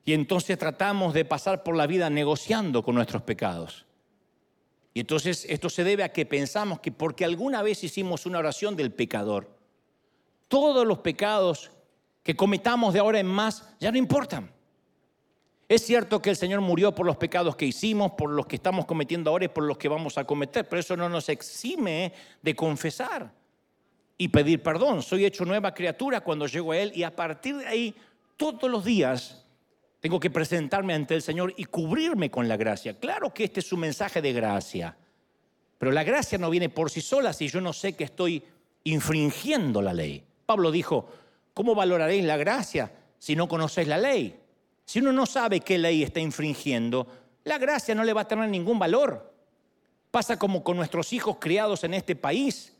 Y entonces tratamos de pasar por la vida negociando con nuestros pecados. Y entonces esto se debe a que pensamos que porque alguna vez hicimos una oración del pecador, todos los pecados que cometamos de ahora en más ya no importan. Es cierto que el Señor murió por los pecados que hicimos, por los que estamos cometiendo ahora y por los que vamos a cometer, pero eso no nos exime de confesar y pedir perdón. Soy hecho nueva criatura cuando llego a Él y a partir de ahí, todos los días, tengo que presentarme ante el Señor y cubrirme con la gracia. Claro que este es un mensaje de gracia, pero la gracia no viene por sí sola si yo no sé que estoy infringiendo la ley. Pablo dijo, ¿cómo valoraréis la gracia si no conocéis la ley? Si uno no sabe qué ley está infringiendo, la gracia no le va a tener ningún valor. Pasa como con nuestros hijos criados en este país.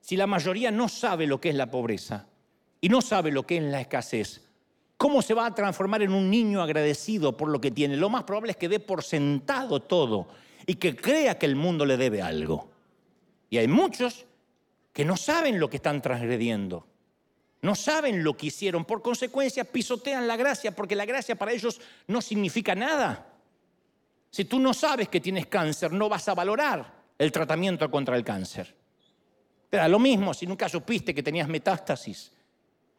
Si la mayoría no sabe lo que es la pobreza y no sabe lo que es la escasez, ¿cómo se va a transformar en un niño agradecido por lo que tiene? Lo más probable es que dé por sentado todo y que crea que el mundo le debe algo. Y hay muchos que no saben lo que están transgrediendo no saben lo que hicieron, por consecuencia pisotean la gracia, porque la gracia para ellos no significa nada. Si tú no sabes que tienes cáncer, no vas a valorar el tratamiento contra el cáncer. Te da lo mismo si nunca supiste que tenías metástasis.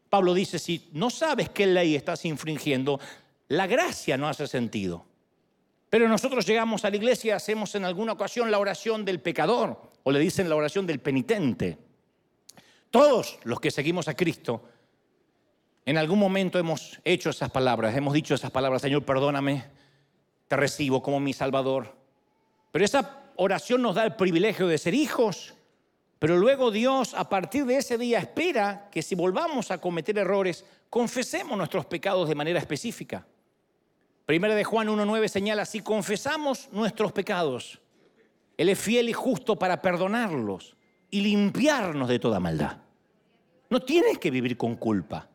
Pablo dice, si no sabes qué ley estás infringiendo, la gracia no hace sentido. Pero nosotros llegamos a la iglesia y hacemos en alguna ocasión la oración del pecador, o le dicen la oración del penitente. Todos los que seguimos a Cristo, en algún momento hemos hecho esas palabras, hemos dicho esas palabras, Señor, perdóname, te recibo como mi Salvador. Pero esa oración nos da el privilegio de ser hijos, pero luego Dios a partir de ese día espera que si volvamos a cometer errores, confesemos nuestros pecados de manera específica. Primera de Juan 1.9 señala, si confesamos nuestros pecados, Él es fiel y justo para perdonarlos y limpiarnos de toda maldad. No tienes que vivir con culpa.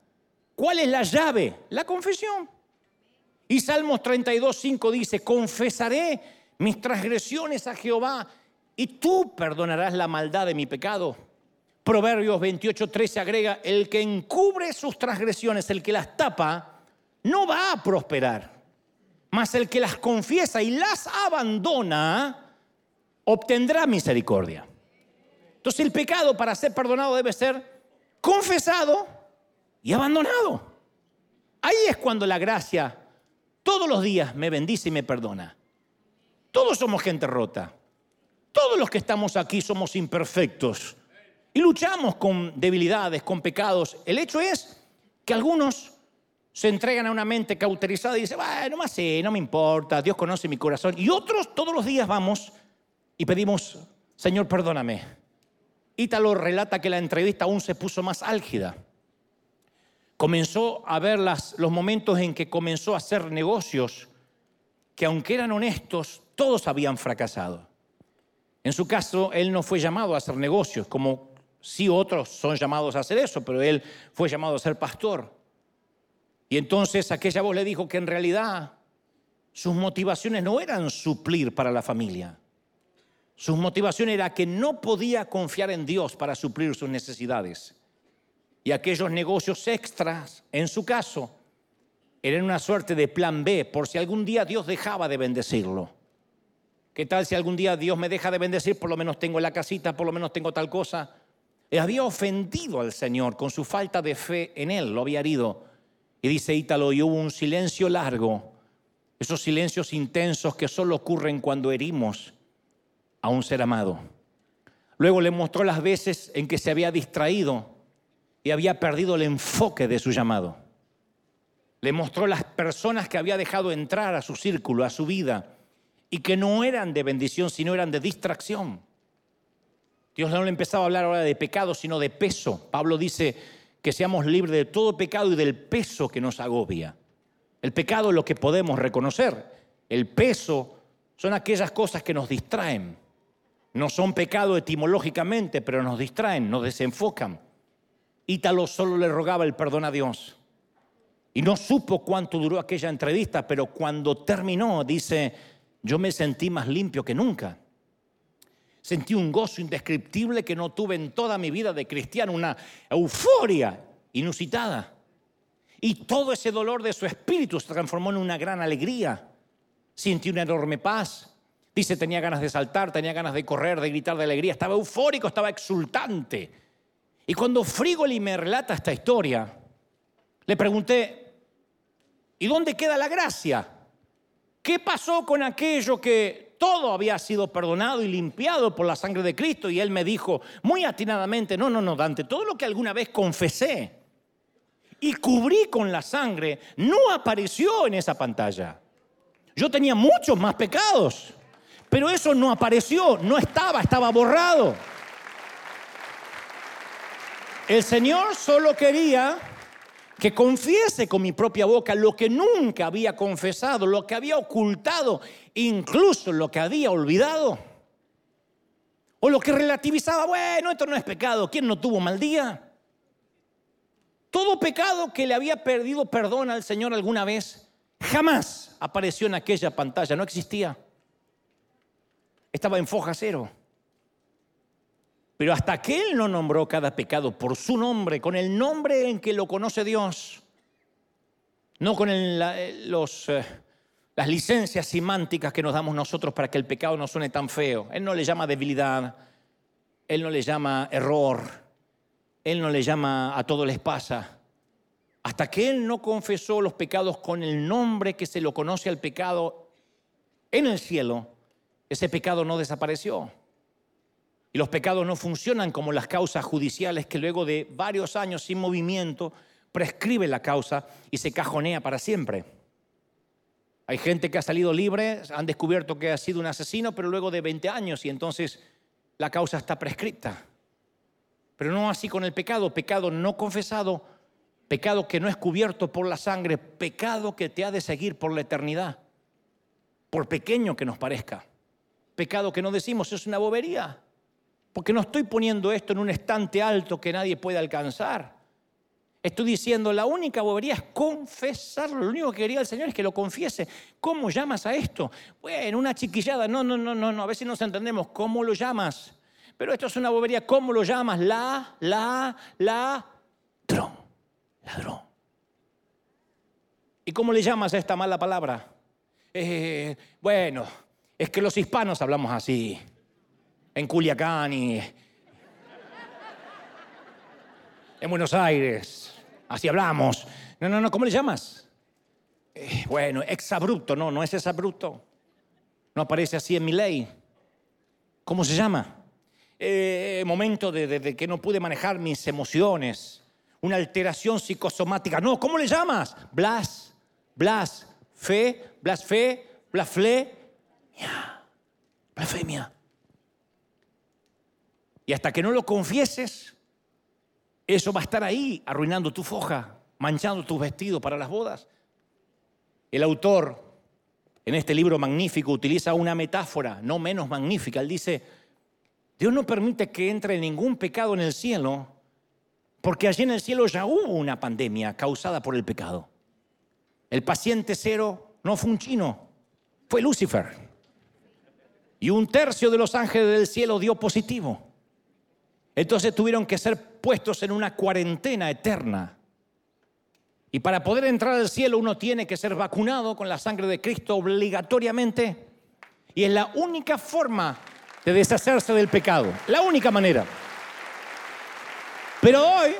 ¿Cuál es la llave? La confesión. Y Salmos 32, 5 dice, confesaré mis transgresiones a Jehová y tú perdonarás la maldad de mi pecado. Proverbios 28, 13 agrega, el que encubre sus transgresiones, el que las tapa, no va a prosperar. Mas el que las confiesa y las abandona, obtendrá misericordia. Entonces el pecado para ser perdonado debe ser confesado y abandonado. Ahí es cuando la gracia todos los días me bendice y me perdona. Todos somos gente rota. Todos los que estamos aquí somos imperfectos y luchamos con debilidades, con pecados. El hecho es que algunos se entregan a una mente cauterizada y dicen, bueno, más sí, no me importa, Dios conoce mi corazón. Y otros todos los días vamos y pedimos, Señor, perdóname. Ítalo relata que la entrevista aún se puso más álgida. Comenzó a ver los momentos en que comenzó a hacer negocios que aunque eran honestos, todos habían fracasado. En su caso, él no fue llamado a hacer negocios, como sí otros son llamados a hacer eso, pero él fue llamado a ser pastor. Y entonces aquella voz le dijo que en realidad sus motivaciones no eran suplir para la familia. Sus motivaciones era que no podía confiar en Dios para suplir sus necesidades. Y aquellos negocios extras, en su caso, eran una suerte de plan B por si algún día Dios dejaba de bendecirlo. ¿Qué tal si algún día Dios me deja de bendecir? Por lo menos tengo la casita, por lo menos tengo tal cosa. Había ofendido al Señor con su falta de fe en Él, lo había herido. Y dice Ítalo, y hubo un silencio largo, esos silencios intensos que solo ocurren cuando herimos a un ser amado. Luego le mostró las veces en que se había distraído y había perdido el enfoque de su llamado. Le mostró las personas que había dejado entrar a su círculo, a su vida, y que no eran de bendición, sino eran de distracción. Dios no le empezaba a hablar ahora de pecado, sino de peso. Pablo dice, que seamos libres de todo pecado y del peso que nos agobia. El pecado es lo que podemos reconocer. El peso son aquellas cosas que nos distraen. No son pecado etimológicamente, pero nos distraen, nos desenfocan. Ítalo solo le rogaba el perdón a Dios. Y no supo cuánto duró aquella entrevista, pero cuando terminó, dice, yo me sentí más limpio que nunca. Sentí un gozo indescriptible que no tuve en toda mi vida de cristiano, una euforia inusitada. Y todo ese dolor de su espíritu se transformó en una gran alegría. Sentí una enorme paz. Dice, tenía ganas de saltar, tenía ganas de correr, de gritar de alegría. Estaba eufórico, estaba exultante. Y cuando Frigoli me relata esta historia, le pregunté, ¿y dónde queda la gracia? ¿Qué pasó con aquello que todo había sido perdonado y limpiado por la sangre de Cristo. Y él me dijo muy atinadamente, no, no, no, Dante, todo lo que alguna vez confesé y cubrí con la sangre no apareció en esa pantalla. Yo tenía muchos más pecados, pero eso no apareció, no estaba, estaba borrado. El Señor solo quería que confiese con mi propia boca lo que nunca había confesado, lo que había ocultado, incluso lo que había olvidado. O lo que relativizaba, bueno, esto no es pecado, ¿quién no tuvo mal día? Todo pecado que le había perdido perdón al Señor alguna vez, jamás apareció en aquella pantalla, no existía. Estaba en foja cero. Pero hasta que Él no nombró cada pecado por su nombre, con el nombre en que lo conoce Dios, no con eh, eh, las licencias semánticas que nos damos nosotros para que el pecado no suene tan feo. Él no le llama debilidad, Él no le llama error, Él no le llama a todo les pasa. Hasta que Él no confesó los pecados con el nombre que se lo conoce al pecado en el cielo, ese pecado no desapareció. Y los pecados no funcionan como las causas judiciales que luego de varios años sin movimiento prescribe la causa y se cajonea para siempre. Hay gente que ha salido libre, han descubierto que ha sido un asesino, pero luego de 20 años y entonces la causa está prescripta. Pero no así con el pecado, pecado no confesado, pecado que no es cubierto por la sangre, pecado que te ha de seguir por la eternidad, por pequeño que nos parezca. Pecado que no decimos es una bobería. Porque no estoy poniendo esto en un estante alto que nadie puede alcanzar. Estoy diciendo, la única bobería es confesarlo. Lo único que quería el Señor es que lo confiese. ¿Cómo llamas a esto? Bueno, una chiquillada. No, no, no, no, no. A veces nos entendemos. ¿Cómo lo llamas? Pero esto es una bobería. ¿Cómo lo llamas? La, la, la, ladrón. Ladrón. ¿Y cómo le llamas a esta mala palabra? Eh, bueno, es que los hispanos hablamos así en Culiacán y en Buenos Aires. Así hablamos. No, no, no, ¿cómo le llamas? Eh, bueno, exabrupto, no, no es exabrupto. No aparece así en mi ley. ¿Cómo se llama? Eh, momento de, que no pude manejar mis emociones. una alteración psicosomática. No, ¿cómo le llamas? Blas, blas, fe, blasfe, blasfle, blasfemia. Y hasta que no lo confieses, eso va a estar ahí arruinando tu foja, manchando tus vestidos para las bodas. El autor en este libro magnífico utiliza una metáfora no menos magnífica. Él dice, Dios no permite que entre ningún pecado en el cielo, porque allí en el cielo ya hubo una pandemia causada por el pecado. El paciente cero no fue un chino, fue Lucifer. Y un tercio de los ángeles del cielo dio positivo. Entonces tuvieron que ser puestos en una cuarentena eterna. Y para poder entrar al cielo uno tiene que ser vacunado con la sangre de Cristo obligatoriamente. Y es la única forma de deshacerse del pecado. La única manera. Pero hoy,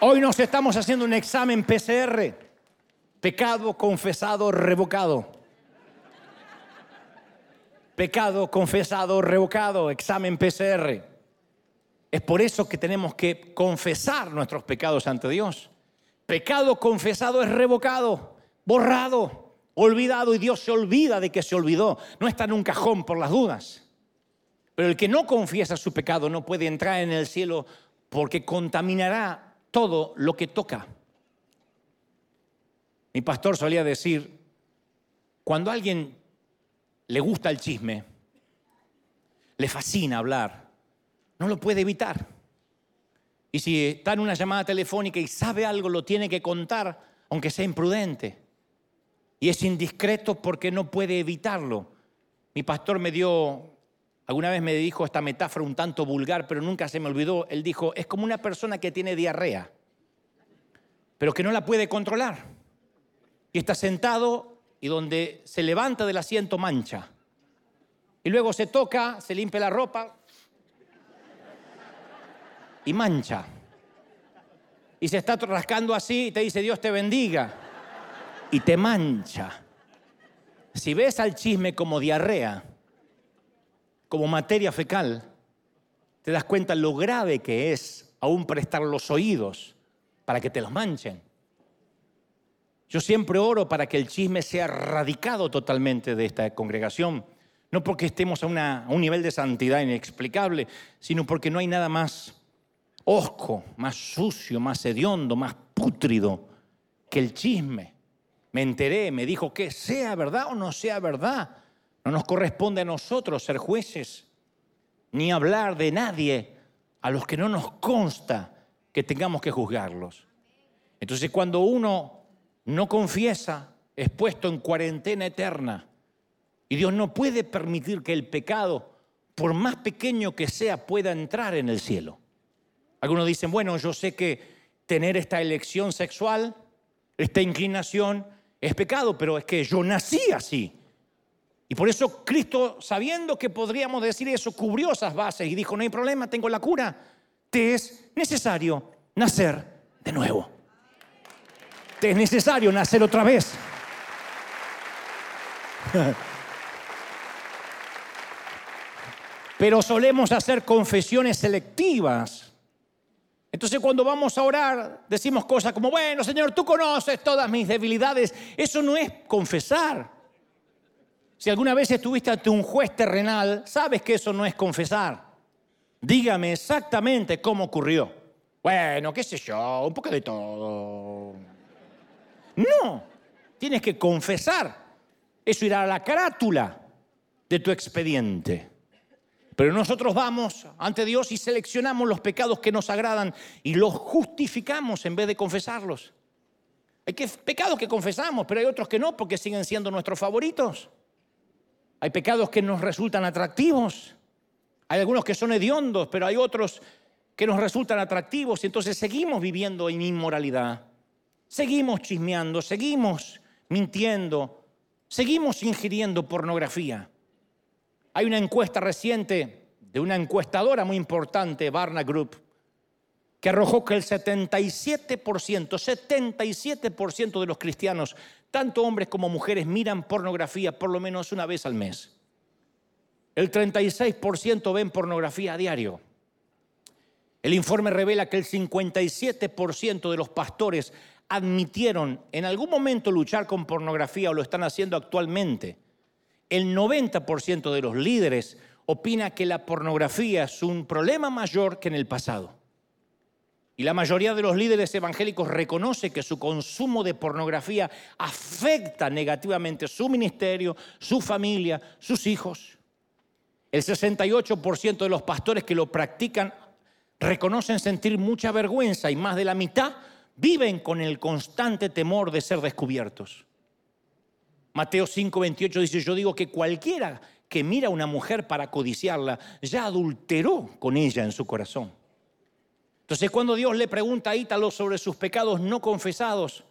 hoy nos estamos haciendo un examen PCR. Pecado confesado, revocado. Pecado confesado, revocado, examen PCR. Es por eso que tenemos que confesar nuestros pecados ante Dios. Pecado confesado es revocado, borrado olvidado y Dios se olvida de que se olvidó. No está en un cajón por las dudas. Pero el que no confiesa su pecado no puede entrar en el cielo porque contaminará todo lo que toca. Mi pastor solía decir, cuando alguien le gusta el chisme, le fascina hablar, no lo puede evitar. Y si está en una llamada telefónica y sabe algo, lo tiene que contar, aunque sea imprudente. Y es indiscreto porque no puede evitarlo. Mi pastor me dio, alguna vez me dijo esta metáfora un tanto vulgar, pero nunca se me olvidó. Él dijo, es como una persona que tiene diarrea, pero que no la puede controlar. Y está sentado y donde se levanta del asiento mancha. Y luego se toca, se limpia la ropa y mancha. Y se está rascando así y te dice, Dios te bendiga y te mancha. Si ves al chisme como diarrea, como materia fecal, te das cuenta lo grave que es aún prestar los oídos para que te los manchen. Yo siempre oro para que el chisme sea radicado totalmente de esta congregación, no porque estemos a, a un nivel de santidad inexplicable, sino porque no hay nada más osco, más sucio, más hediondo, más pútrido que el chisme me enteré, me dijo que sea verdad o no sea verdad. No nos corresponde a nosotros ser jueces, ni hablar de nadie a los que no nos consta que tengamos que juzgarlos. Entonces cuando uno no confiesa, es puesto en cuarentena eterna. Y Dios no puede permitir que el pecado, por más pequeño que sea, pueda entrar en el cielo. Algunos dicen, bueno, yo sé que tener esta elección sexual, esta inclinación, es pecado, pero es que yo nací así. Y por eso Cristo, sabiendo que podríamos decir eso, cubrió esas bases y dijo, no hay problema, tengo la cura. Te es necesario nacer de nuevo. Te es necesario nacer otra vez. Pero solemos hacer confesiones selectivas entonces cuando vamos a orar decimos cosas como, bueno Señor, tú conoces todas mis debilidades. Eso no es confesar. Si alguna vez estuviste ante un juez terrenal, sabes que eso no es confesar. Dígame exactamente cómo ocurrió. Bueno, qué sé yo, un poco de todo. No, tienes que confesar. Eso irá a la carátula de tu expediente. Pero nosotros vamos ante Dios y seleccionamos los pecados que nos agradan y los justificamos en vez de confesarlos. Hay pecados que confesamos, pero hay otros que no porque siguen siendo nuestros favoritos. Hay pecados que nos resultan atractivos. Hay algunos que son hediondos, pero hay otros que nos resultan atractivos y entonces seguimos viviendo en inmoralidad. Seguimos chismeando, seguimos mintiendo, seguimos ingiriendo pornografía. Hay una encuesta reciente de una encuestadora muy importante, Barna Group, que arrojó que el 77%, 77% de los cristianos, tanto hombres como mujeres, miran pornografía por lo menos una vez al mes. El 36% ven pornografía a diario. El informe revela que el 57% de los pastores admitieron en algún momento luchar con pornografía o lo están haciendo actualmente. El 90% de los líderes opina que la pornografía es un problema mayor que en el pasado. Y la mayoría de los líderes evangélicos reconoce que su consumo de pornografía afecta negativamente su ministerio, su familia, sus hijos. El 68% de los pastores que lo practican reconocen sentir mucha vergüenza y más de la mitad viven con el constante temor de ser descubiertos. Mateo 5:28 dice, yo digo que cualquiera que mira a una mujer para codiciarla ya adulteró con ella en su corazón. Entonces cuando Dios le pregunta a Ítalo sobre sus pecados no confesados,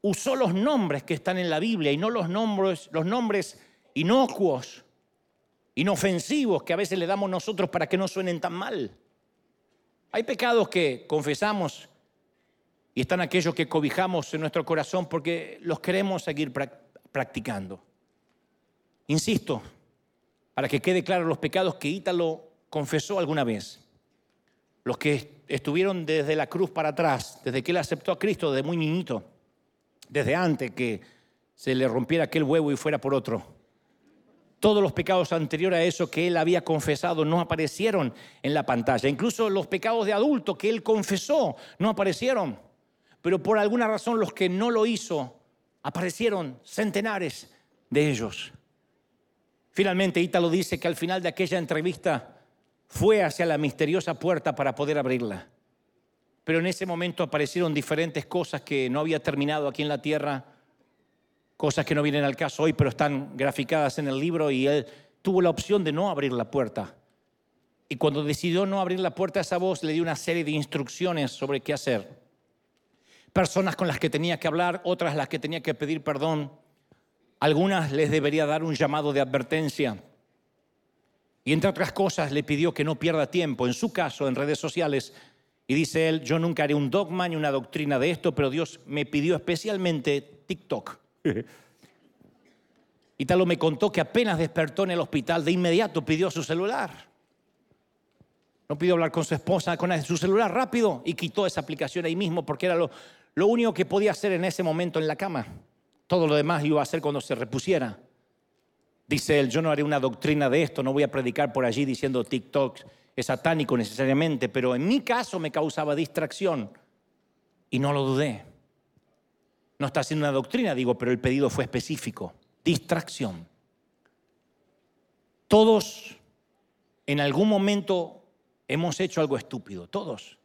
usó los nombres que están en la Biblia y no los nombres, los nombres inocuos, inofensivos que a veces le damos nosotros para que no suenen tan mal. Hay pecados que confesamos y están aquellos que cobijamos en nuestro corazón porque los queremos seguir practicando. Insisto, para que quede claro los pecados que Ítalo confesó alguna vez. Los que estuvieron desde la cruz para atrás, desde que él aceptó a Cristo, desde muy niñito, desde antes que se le rompiera aquel huevo y fuera por otro. Todos los pecados anteriores a eso que él había confesado no aparecieron en la pantalla. Incluso los pecados de adulto que él confesó no aparecieron. Pero por alguna razón los que no lo hizo aparecieron centenares de ellos. Finalmente Ítalo dice que al final de aquella entrevista fue hacia la misteriosa puerta para poder abrirla. Pero en ese momento aparecieron diferentes cosas que no había terminado aquí en la tierra cosas que no vienen al caso hoy, pero están graficadas en el libro y él tuvo la opción de no abrir la puerta. Y cuando decidió no abrir la puerta, esa voz le dio una serie de instrucciones sobre qué hacer. Personas con las que tenía que hablar, otras las que tenía que pedir perdón. Algunas les debería dar un llamado de advertencia. Y entre otras cosas le pidió que no pierda tiempo, en su caso, en redes sociales. Y dice él, yo nunca haré un dogma ni una doctrina de esto, pero Dios me pidió especialmente TikTok. Italo me contó que apenas despertó en el hospital, de inmediato pidió su celular. No pidió hablar con su esposa, con su celular rápido y quitó esa aplicación ahí mismo porque era lo, lo único que podía hacer en ese momento en la cama. Todo lo demás iba a hacer cuando se repusiera. Dice él, yo no haré una doctrina de esto, no voy a predicar por allí diciendo TikTok es satánico necesariamente, pero en mi caso me causaba distracción y no lo dudé. No está haciendo una doctrina, digo, pero el pedido fue específico. Distracción. Todos en algún momento hemos hecho algo estúpido, todos.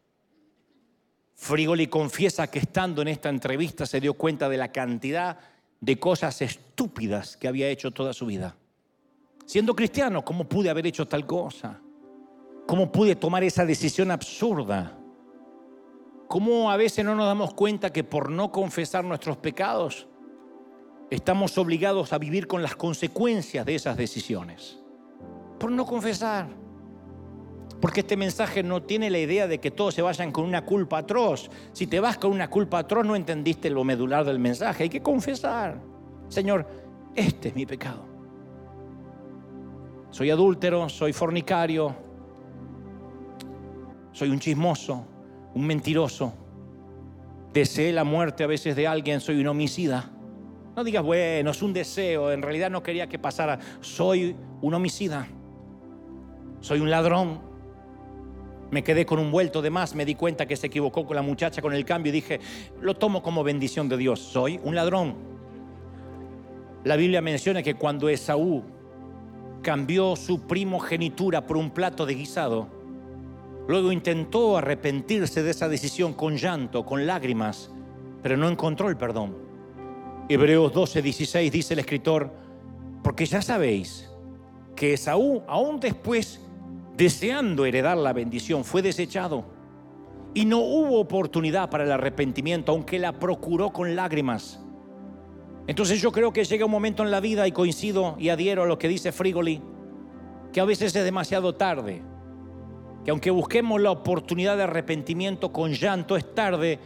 Frigoli confiesa que estando en esta entrevista se dio cuenta de la cantidad de cosas estúpidas que había hecho toda su vida. Siendo cristiano, ¿cómo pude haber hecho tal cosa? ¿Cómo pude tomar esa decisión absurda? ¿Cómo a veces no nos damos cuenta que por no confesar nuestros pecados estamos obligados a vivir con las consecuencias de esas decisiones? Por no confesar. Porque este mensaje no tiene la idea de que todos se vayan con una culpa atroz. Si te vas con una culpa atroz no entendiste lo medular del mensaje. Hay que confesar. Señor, este es mi pecado. Soy adúltero, soy fornicario, soy un chismoso, un mentiroso. Deseé la muerte a veces de alguien, soy un homicida. No digas, bueno, es un deseo, en realidad no quería que pasara. Soy un homicida. Soy un ladrón. Me quedé con un vuelto de más, me di cuenta que se equivocó con la muchacha con el cambio y dije, lo tomo como bendición de Dios. Soy un ladrón. La Biblia menciona que cuando Esaú cambió su primogenitura por un plato de guisado, Luego intentó arrepentirse de esa decisión con llanto, con lágrimas, pero no encontró el perdón. Hebreos 12, 16 dice el escritor, porque ya sabéis que Esaú, aún después, deseando heredar la bendición, fue desechado y no hubo oportunidad para el arrepentimiento, aunque la procuró con lágrimas. Entonces yo creo que llega un momento en la vida y coincido y adhiero a lo que dice Frigoli, que a veces es demasiado tarde que aunque busquemos la oportunidad de arrepentimiento con llanto, es tarde,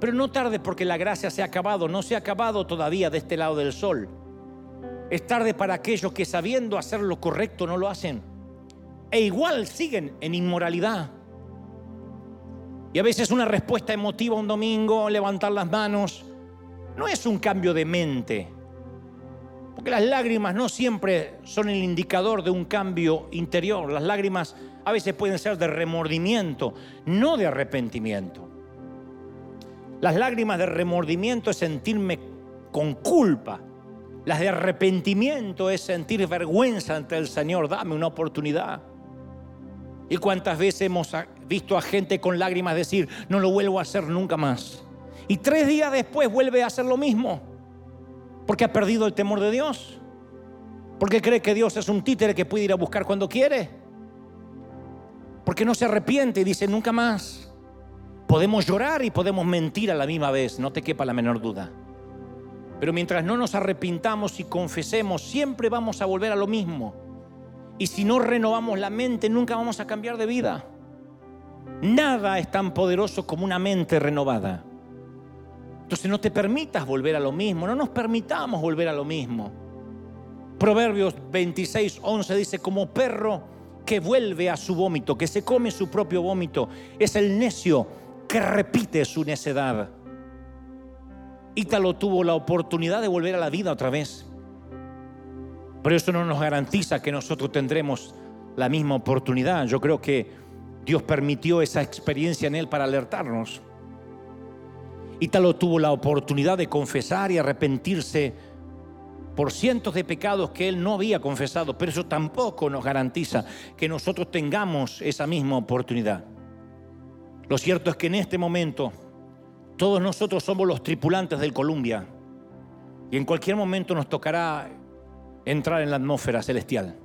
pero no tarde porque la gracia se ha acabado, no se ha acabado todavía de este lado del sol. Es tarde para aquellos que sabiendo hacer lo correcto no lo hacen. E igual siguen en inmoralidad. Y a veces una respuesta emotiva un domingo, levantar las manos, no es un cambio de mente. Porque las lágrimas no siempre son el indicador de un cambio interior. Las lágrimas a veces pueden ser de remordimiento, no de arrepentimiento. Las lágrimas de remordimiento es sentirme con culpa. Las de arrepentimiento es sentir vergüenza ante el Señor. Dame una oportunidad. ¿Y cuántas veces hemos visto a gente con lágrimas decir, no lo vuelvo a hacer nunca más? Y tres días después vuelve a hacer lo mismo. Porque ha perdido el temor de Dios. Porque cree que Dios es un títere que puede ir a buscar cuando quiere. Porque no se arrepiente y dice nunca más. Podemos llorar y podemos mentir a la misma vez, no te quepa la menor duda. Pero mientras no nos arrepintamos y confesemos, siempre vamos a volver a lo mismo. Y si no renovamos la mente, nunca vamos a cambiar de vida. Nada es tan poderoso como una mente renovada. Entonces no te permitas volver a lo mismo, no nos permitamos volver a lo mismo. Proverbios 26, 11 dice, como perro que vuelve a su vómito, que se come su propio vómito, es el necio que repite su necedad. Ítalo tuvo la oportunidad de volver a la vida otra vez. Pero eso no nos garantiza que nosotros tendremos la misma oportunidad. Yo creo que Dios permitió esa experiencia en él para alertarnos. Ítalo tuvo la oportunidad de confesar y arrepentirse por cientos de pecados que él no había confesado, pero eso tampoco nos garantiza que nosotros tengamos esa misma oportunidad. Lo cierto es que en este momento todos nosotros somos los tripulantes del Columbia y en cualquier momento nos tocará entrar en la atmósfera celestial.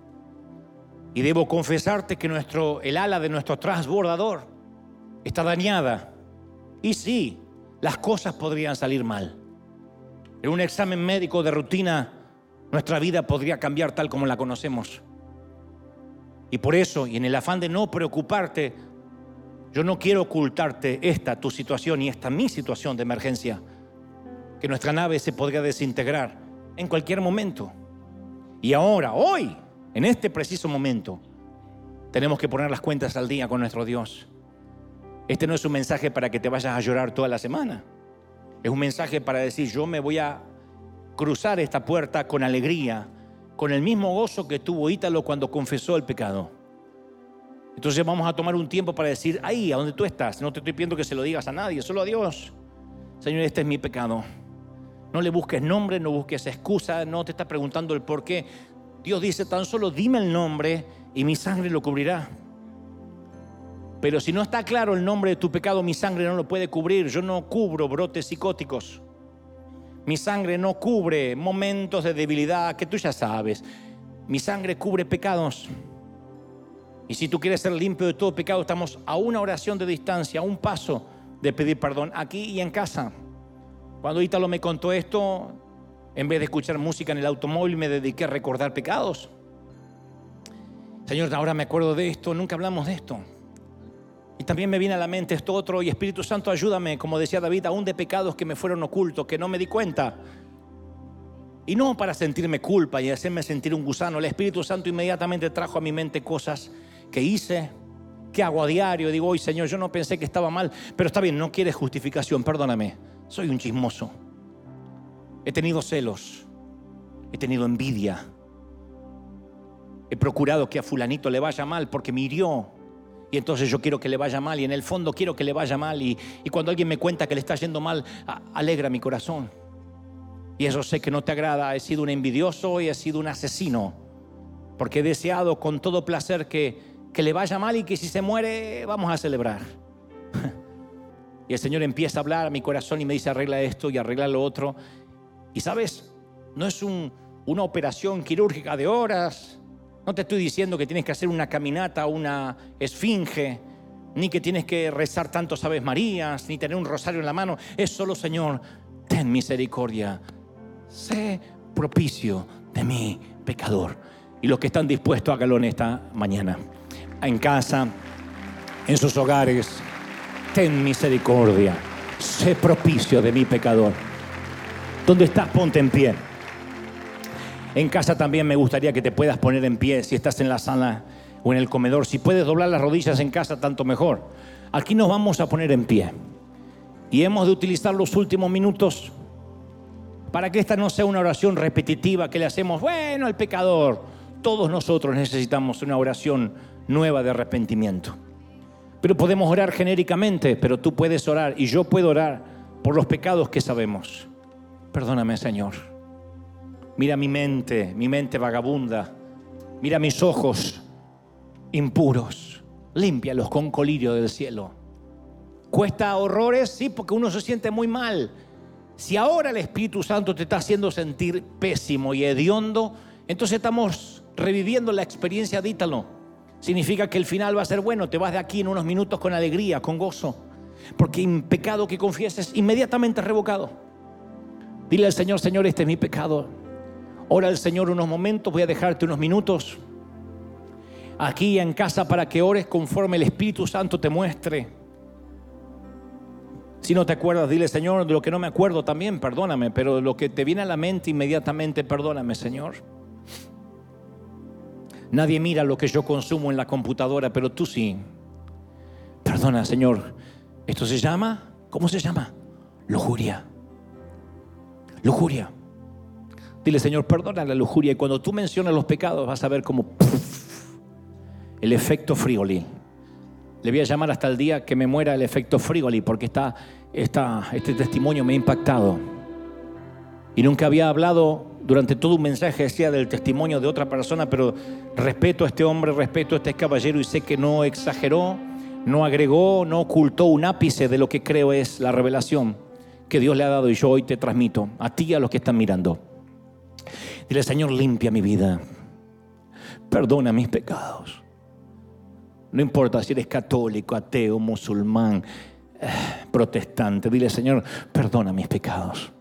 Y debo confesarte que nuestro, el ala de nuestro transbordador está dañada. Y sí, las cosas podrían salir mal. En un examen médico de rutina, nuestra vida podría cambiar tal como la conocemos. Y por eso, y en el afán de no preocuparte, yo no quiero ocultarte esta tu situación y esta mi situación de emergencia, que nuestra nave se podría desintegrar en cualquier momento. Y ahora, hoy, en este preciso momento, tenemos que poner las cuentas al día con nuestro Dios. Este no es un mensaje para que te vayas a llorar toda la semana. Es un mensaje para decir, yo me voy a cruzar esta puerta con alegría, con el mismo gozo que tuvo Ítalo cuando confesó el pecado. Entonces vamos a tomar un tiempo para decir, ahí, a donde tú estás, no te estoy pidiendo que se lo digas a nadie, solo a Dios. Señor, este es mi pecado. No le busques nombre, no busques excusa, no te está preguntando el por qué. Dios dice, tan solo dime el nombre y mi sangre lo cubrirá. Pero si no está claro el nombre de tu pecado, mi sangre no lo puede cubrir. Yo no cubro brotes psicóticos. Mi sangre no cubre momentos de debilidad que tú ya sabes. Mi sangre cubre pecados. Y si tú quieres ser limpio de todo pecado, estamos a una oración de distancia, a un paso de pedir perdón, aquí y en casa. Cuando Ítalo me contó esto, en vez de escuchar música en el automóvil, me dediqué a recordar pecados. Señor, ahora me acuerdo de esto, nunca hablamos de esto. Y también me viene a la mente esto otro, y Espíritu Santo, ayúdame, como decía David, aún de pecados que me fueron ocultos, que no me di cuenta. Y no para sentirme culpa y hacerme sentir un gusano. El Espíritu Santo inmediatamente trajo a mi mente cosas que hice, que hago a diario. Digo, hoy Señor, yo no pensé que estaba mal, pero está bien, no quieres justificación, perdóname. Soy un chismoso. He tenido celos, he tenido envidia. He procurado que a fulanito le vaya mal porque me hirió y entonces yo quiero que le vaya mal y en el fondo quiero que le vaya mal y, cuando alguien me cuenta que le está yendo mal, alegra mi corazón. Y eso sé que no te agrada, he sido un envidioso y he sido un asesino, porque he deseado con todo placer que, que le vaya mal y que si se muere vamos a celebrar. Y el Señor empieza a hablar a mi corazón y me dice arregla esto y arregla lo otro. Y sabes, no es una operación quirúrgica de horas, no te estoy diciendo que tienes que hacer una caminata, una esfinge, ni que tienes que rezar tantos Aves Marías, ni tener un rosario en la mano. Es solo, Señor, ten misericordia. Sé propicio de mi pecador. Y los que están dispuestos, a en esta mañana. En casa, en sus hogares, ten misericordia. Sé propicio de mi pecador. ¿Dónde estás? Ponte en pie. En casa también me gustaría que te puedas poner en pie si estás en la sala o en el comedor. Si puedes doblar las rodillas en casa, tanto mejor. Aquí nos vamos a poner en pie. Y hemos de utilizar los últimos minutos para que esta no sea una oración repetitiva que le hacemos, bueno, al pecador. Todos nosotros necesitamos una oración nueva de arrepentimiento. Pero podemos orar genéricamente, pero tú puedes orar y yo puedo orar por los pecados que sabemos. Perdóname, Señor. Mira mi mente, mi mente vagabunda. Mira mis ojos impuros. Límpialos con colirio del cielo. Cuesta horrores, sí, porque uno se siente muy mal. Si ahora el Espíritu Santo te está haciendo sentir pésimo y hediondo, entonces estamos reviviendo la experiencia de Ítalo. Significa que el final va a ser bueno, te vas de aquí en unos minutos con alegría, con gozo, porque un pecado que confieses inmediatamente revocado. Dile al Señor, Señor, este es mi pecado. Ora al Señor unos momentos, voy a dejarte unos minutos aquí en casa para que ores conforme el Espíritu Santo te muestre. Si no te acuerdas, dile, Señor, de lo que no me acuerdo también, perdóname, pero de lo que te viene a la mente inmediatamente, perdóname, Señor. Nadie mira lo que yo consumo en la computadora, pero tú sí. Perdona, Señor. ¿Esto se llama? ¿Cómo se llama? Lujuria. Lujuria. Dile, Señor, perdona la lujuria. Y cuando tú mencionas los pecados, vas a ver como el efecto friolín. Le voy a llamar hasta el día que me muera el efecto Frigoli, porque está, este testimonio me ha impactado. Y nunca había hablado durante todo un mensaje, decía del testimonio de otra persona, pero respeto a este hombre, respeto a este caballero y sé que no exageró, no agregó, no ocultó un ápice de lo que creo es la revelación que Dios le ha dado y yo hoy te transmito a ti y a los que están mirando. Dile, Señor, limpia mi vida, perdona mis pecados. No importa si eres católico, ateo, musulmán, eh, protestante. Dile, Señor, perdona mis pecados.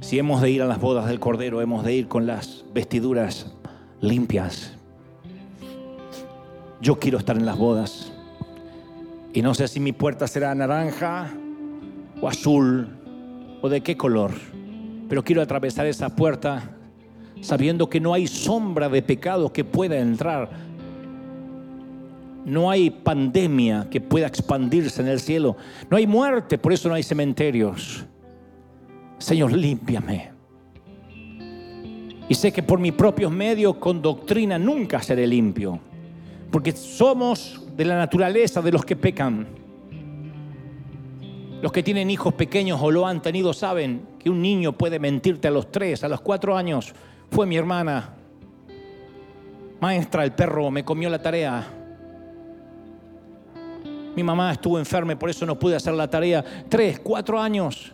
Si hemos de ir a las bodas del Cordero, hemos de ir con las vestiduras limpias. Yo quiero estar en las bodas. Y no sé si mi puerta será naranja o azul o de qué color. Pero quiero atravesar esa puerta sabiendo que no hay sombra de pecado que pueda entrar. No hay pandemia que pueda expandirse en el cielo. No hay muerte, por eso no hay cementerios. Señor, límpiame. Y sé que por mis propios medios, con doctrina, nunca seré limpio. Porque somos de la naturaleza de los que pecan. Los que tienen hijos pequeños o lo han tenido saben que un niño puede mentirte a los tres, a los cuatro años fue mi hermana. Maestra, el perro me comió la tarea. Mi mamá estuvo enferma, por eso no pude hacer la tarea. Tres, cuatro años.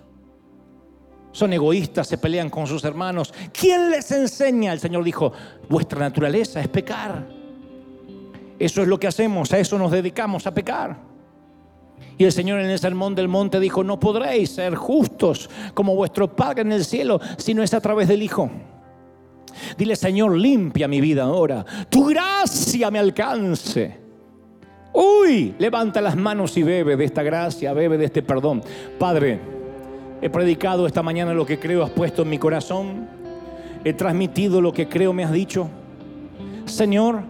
Son egoístas, se pelean con sus hermanos. ¿Quién les enseña? El Señor dijo, vuestra naturaleza es pecar. Eso es lo que hacemos, a eso nos dedicamos, a pecar. Y el Señor en el sermón del monte dijo, no podréis ser justos como vuestro Padre en el cielo si no es a través del Hijo. Dile, Señor, limpia mi vida ahora. Tu gracia me alcance. Uy, levanta las manos y bebe de esta gracia, bebe de este perdón. Padre, he predicado esta mañana lo que creo has puesto en mi corazón. He transmitido lo que creo me has dicho. Señor,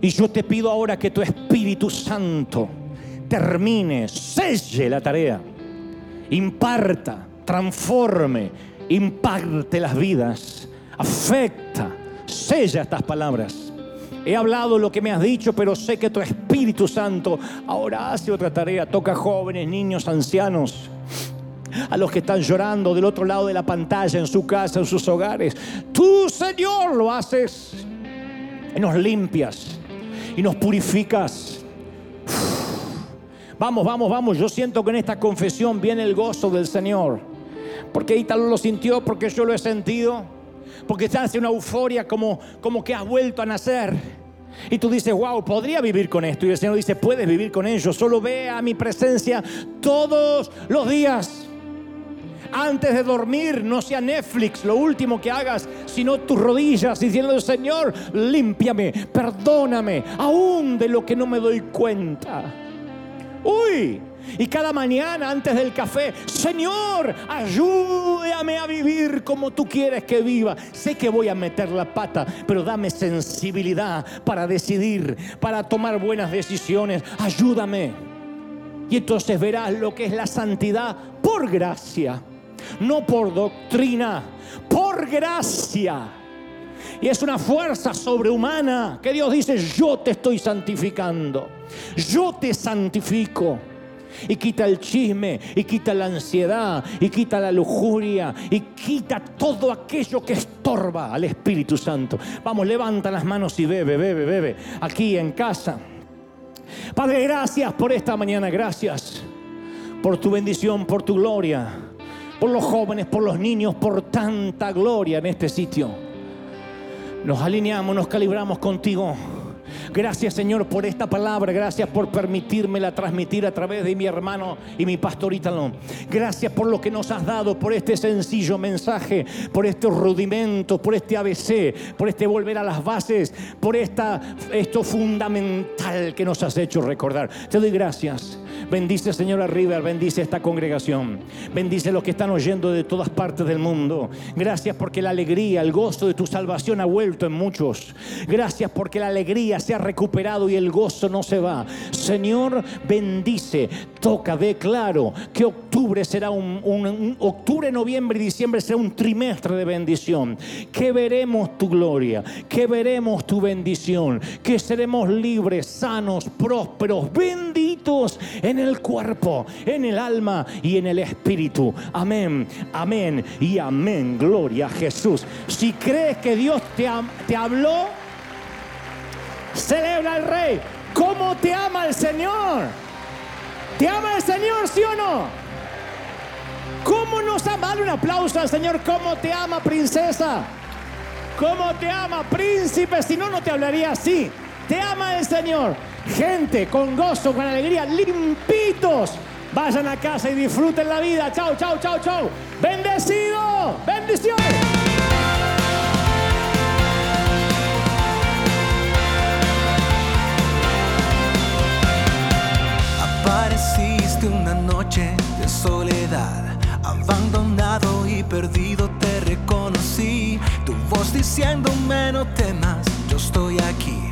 y yo te pido ahora que tu Espíritu Santo termine, selle la tarea, imparta, transforme, imparte las vidas afecta, sella estas palabras. He hablado lo que me has dicho, pero sé que tu Espíritu Santo ahora hace otra tarea. Toca jóvenes, niños, ancianos, a los que están llorando del otro lado de la pantalla, en su casa, en sus hogares. Tú, Señor, lo haces y nos limpias y nos purificas. Vamos, vamos, vamos. Yo siento que en esta confesión viene el gozo del Señor. Porque Ítalo lo sintió, porque yo lo he sentido porque te hace una euforia como, como que has vuelto a nacer. Y tú dices, wow, podría vivir con esto. Y el Señor dice, puedes vivir con ello. Solo ve a mi presencia todos los días. Antes de dormir, no sea Netflix lo último que hagas, sino tus rodillas diciendo, Señor, límpiame, perdóname, aún de lo que no me doy cuenta. Uy, y cada mañana antes del café, Señor, ayúdame a vivir como tú quieres que viva. Sé que voy a meter la pata, pero dame sensibilidad para decidir, para tomar buenas decisiones. Ayúdame. Y entonces verás lo que es la santidad por gracia, no por doctrina, por gracia. Y es una fuerza sobrehumana que Dios dice, yo te estoy santificando, yo te santifico y quita el chisme, y quita la ansiedad, y quita la lujuria, y quita todo aquello que estorba al Espíritu Santo. Vamos, levanta las manos y bebe, bebe, bebe, aquí en casa. Padre, gracias por esta mañana, gracias por tu bendición, por tu gloria, por los jóvenes, por los niños, por tanta gloria en este sitio. Nos alineamos, nos calibramos contigo. Gracias Señor por esta palabra. Gracias por permitírmela transmitir a través de mi hermano y mi pastor Italo. Gracias por lo que nos has dado, por este sencillo mensaje, por estos rudimentos, por este ABC, por este volver a las bases, por esta, esto fundamental que nos has hecho recordar. Te doy gracias. Bendice, Señora River, bendice esta congregación. Bendice los que están oyendo de todas partes del mundo. Gracias porque la alegría, el gozo de tu salvación ha vuelto en muchos. Gracias porque la alegría se ha recuperado y el gozo no se va. Señor, bendice, toca, declaro que octubre será un, un octubre, noviembre y diciembre será un trimestre de bendición. Que veremos tu gloria, que veremos tu bendición, que seremos libres, sanos, prósperos, benditos en el cuerpo, en el alma y en el espíritu. Amén, amén y amén. Gloria a Jesús. Si crees que Dios te, te habló, celebra al Rey. ¿Cómo te ama el Señor? ¿Te ama el Señor, sí o no? ¿Cómo nos ama? Dale un aplauso al Señor. ¿Cómo te ama, princesa? ¿Cómo te ama, príncipe? Si no, no te hablaría así. Te ama el Señor. Gente con gozo, con alegría, limpitos. Vayan a casa y disfruten la vida. Chao, chao, chao, chao. Bendecido. Bendiciones. Apareciste una noche de soledad, abandonado y perdido te reconocí. Tu voz diciéndome no temas, yo estoy aquí.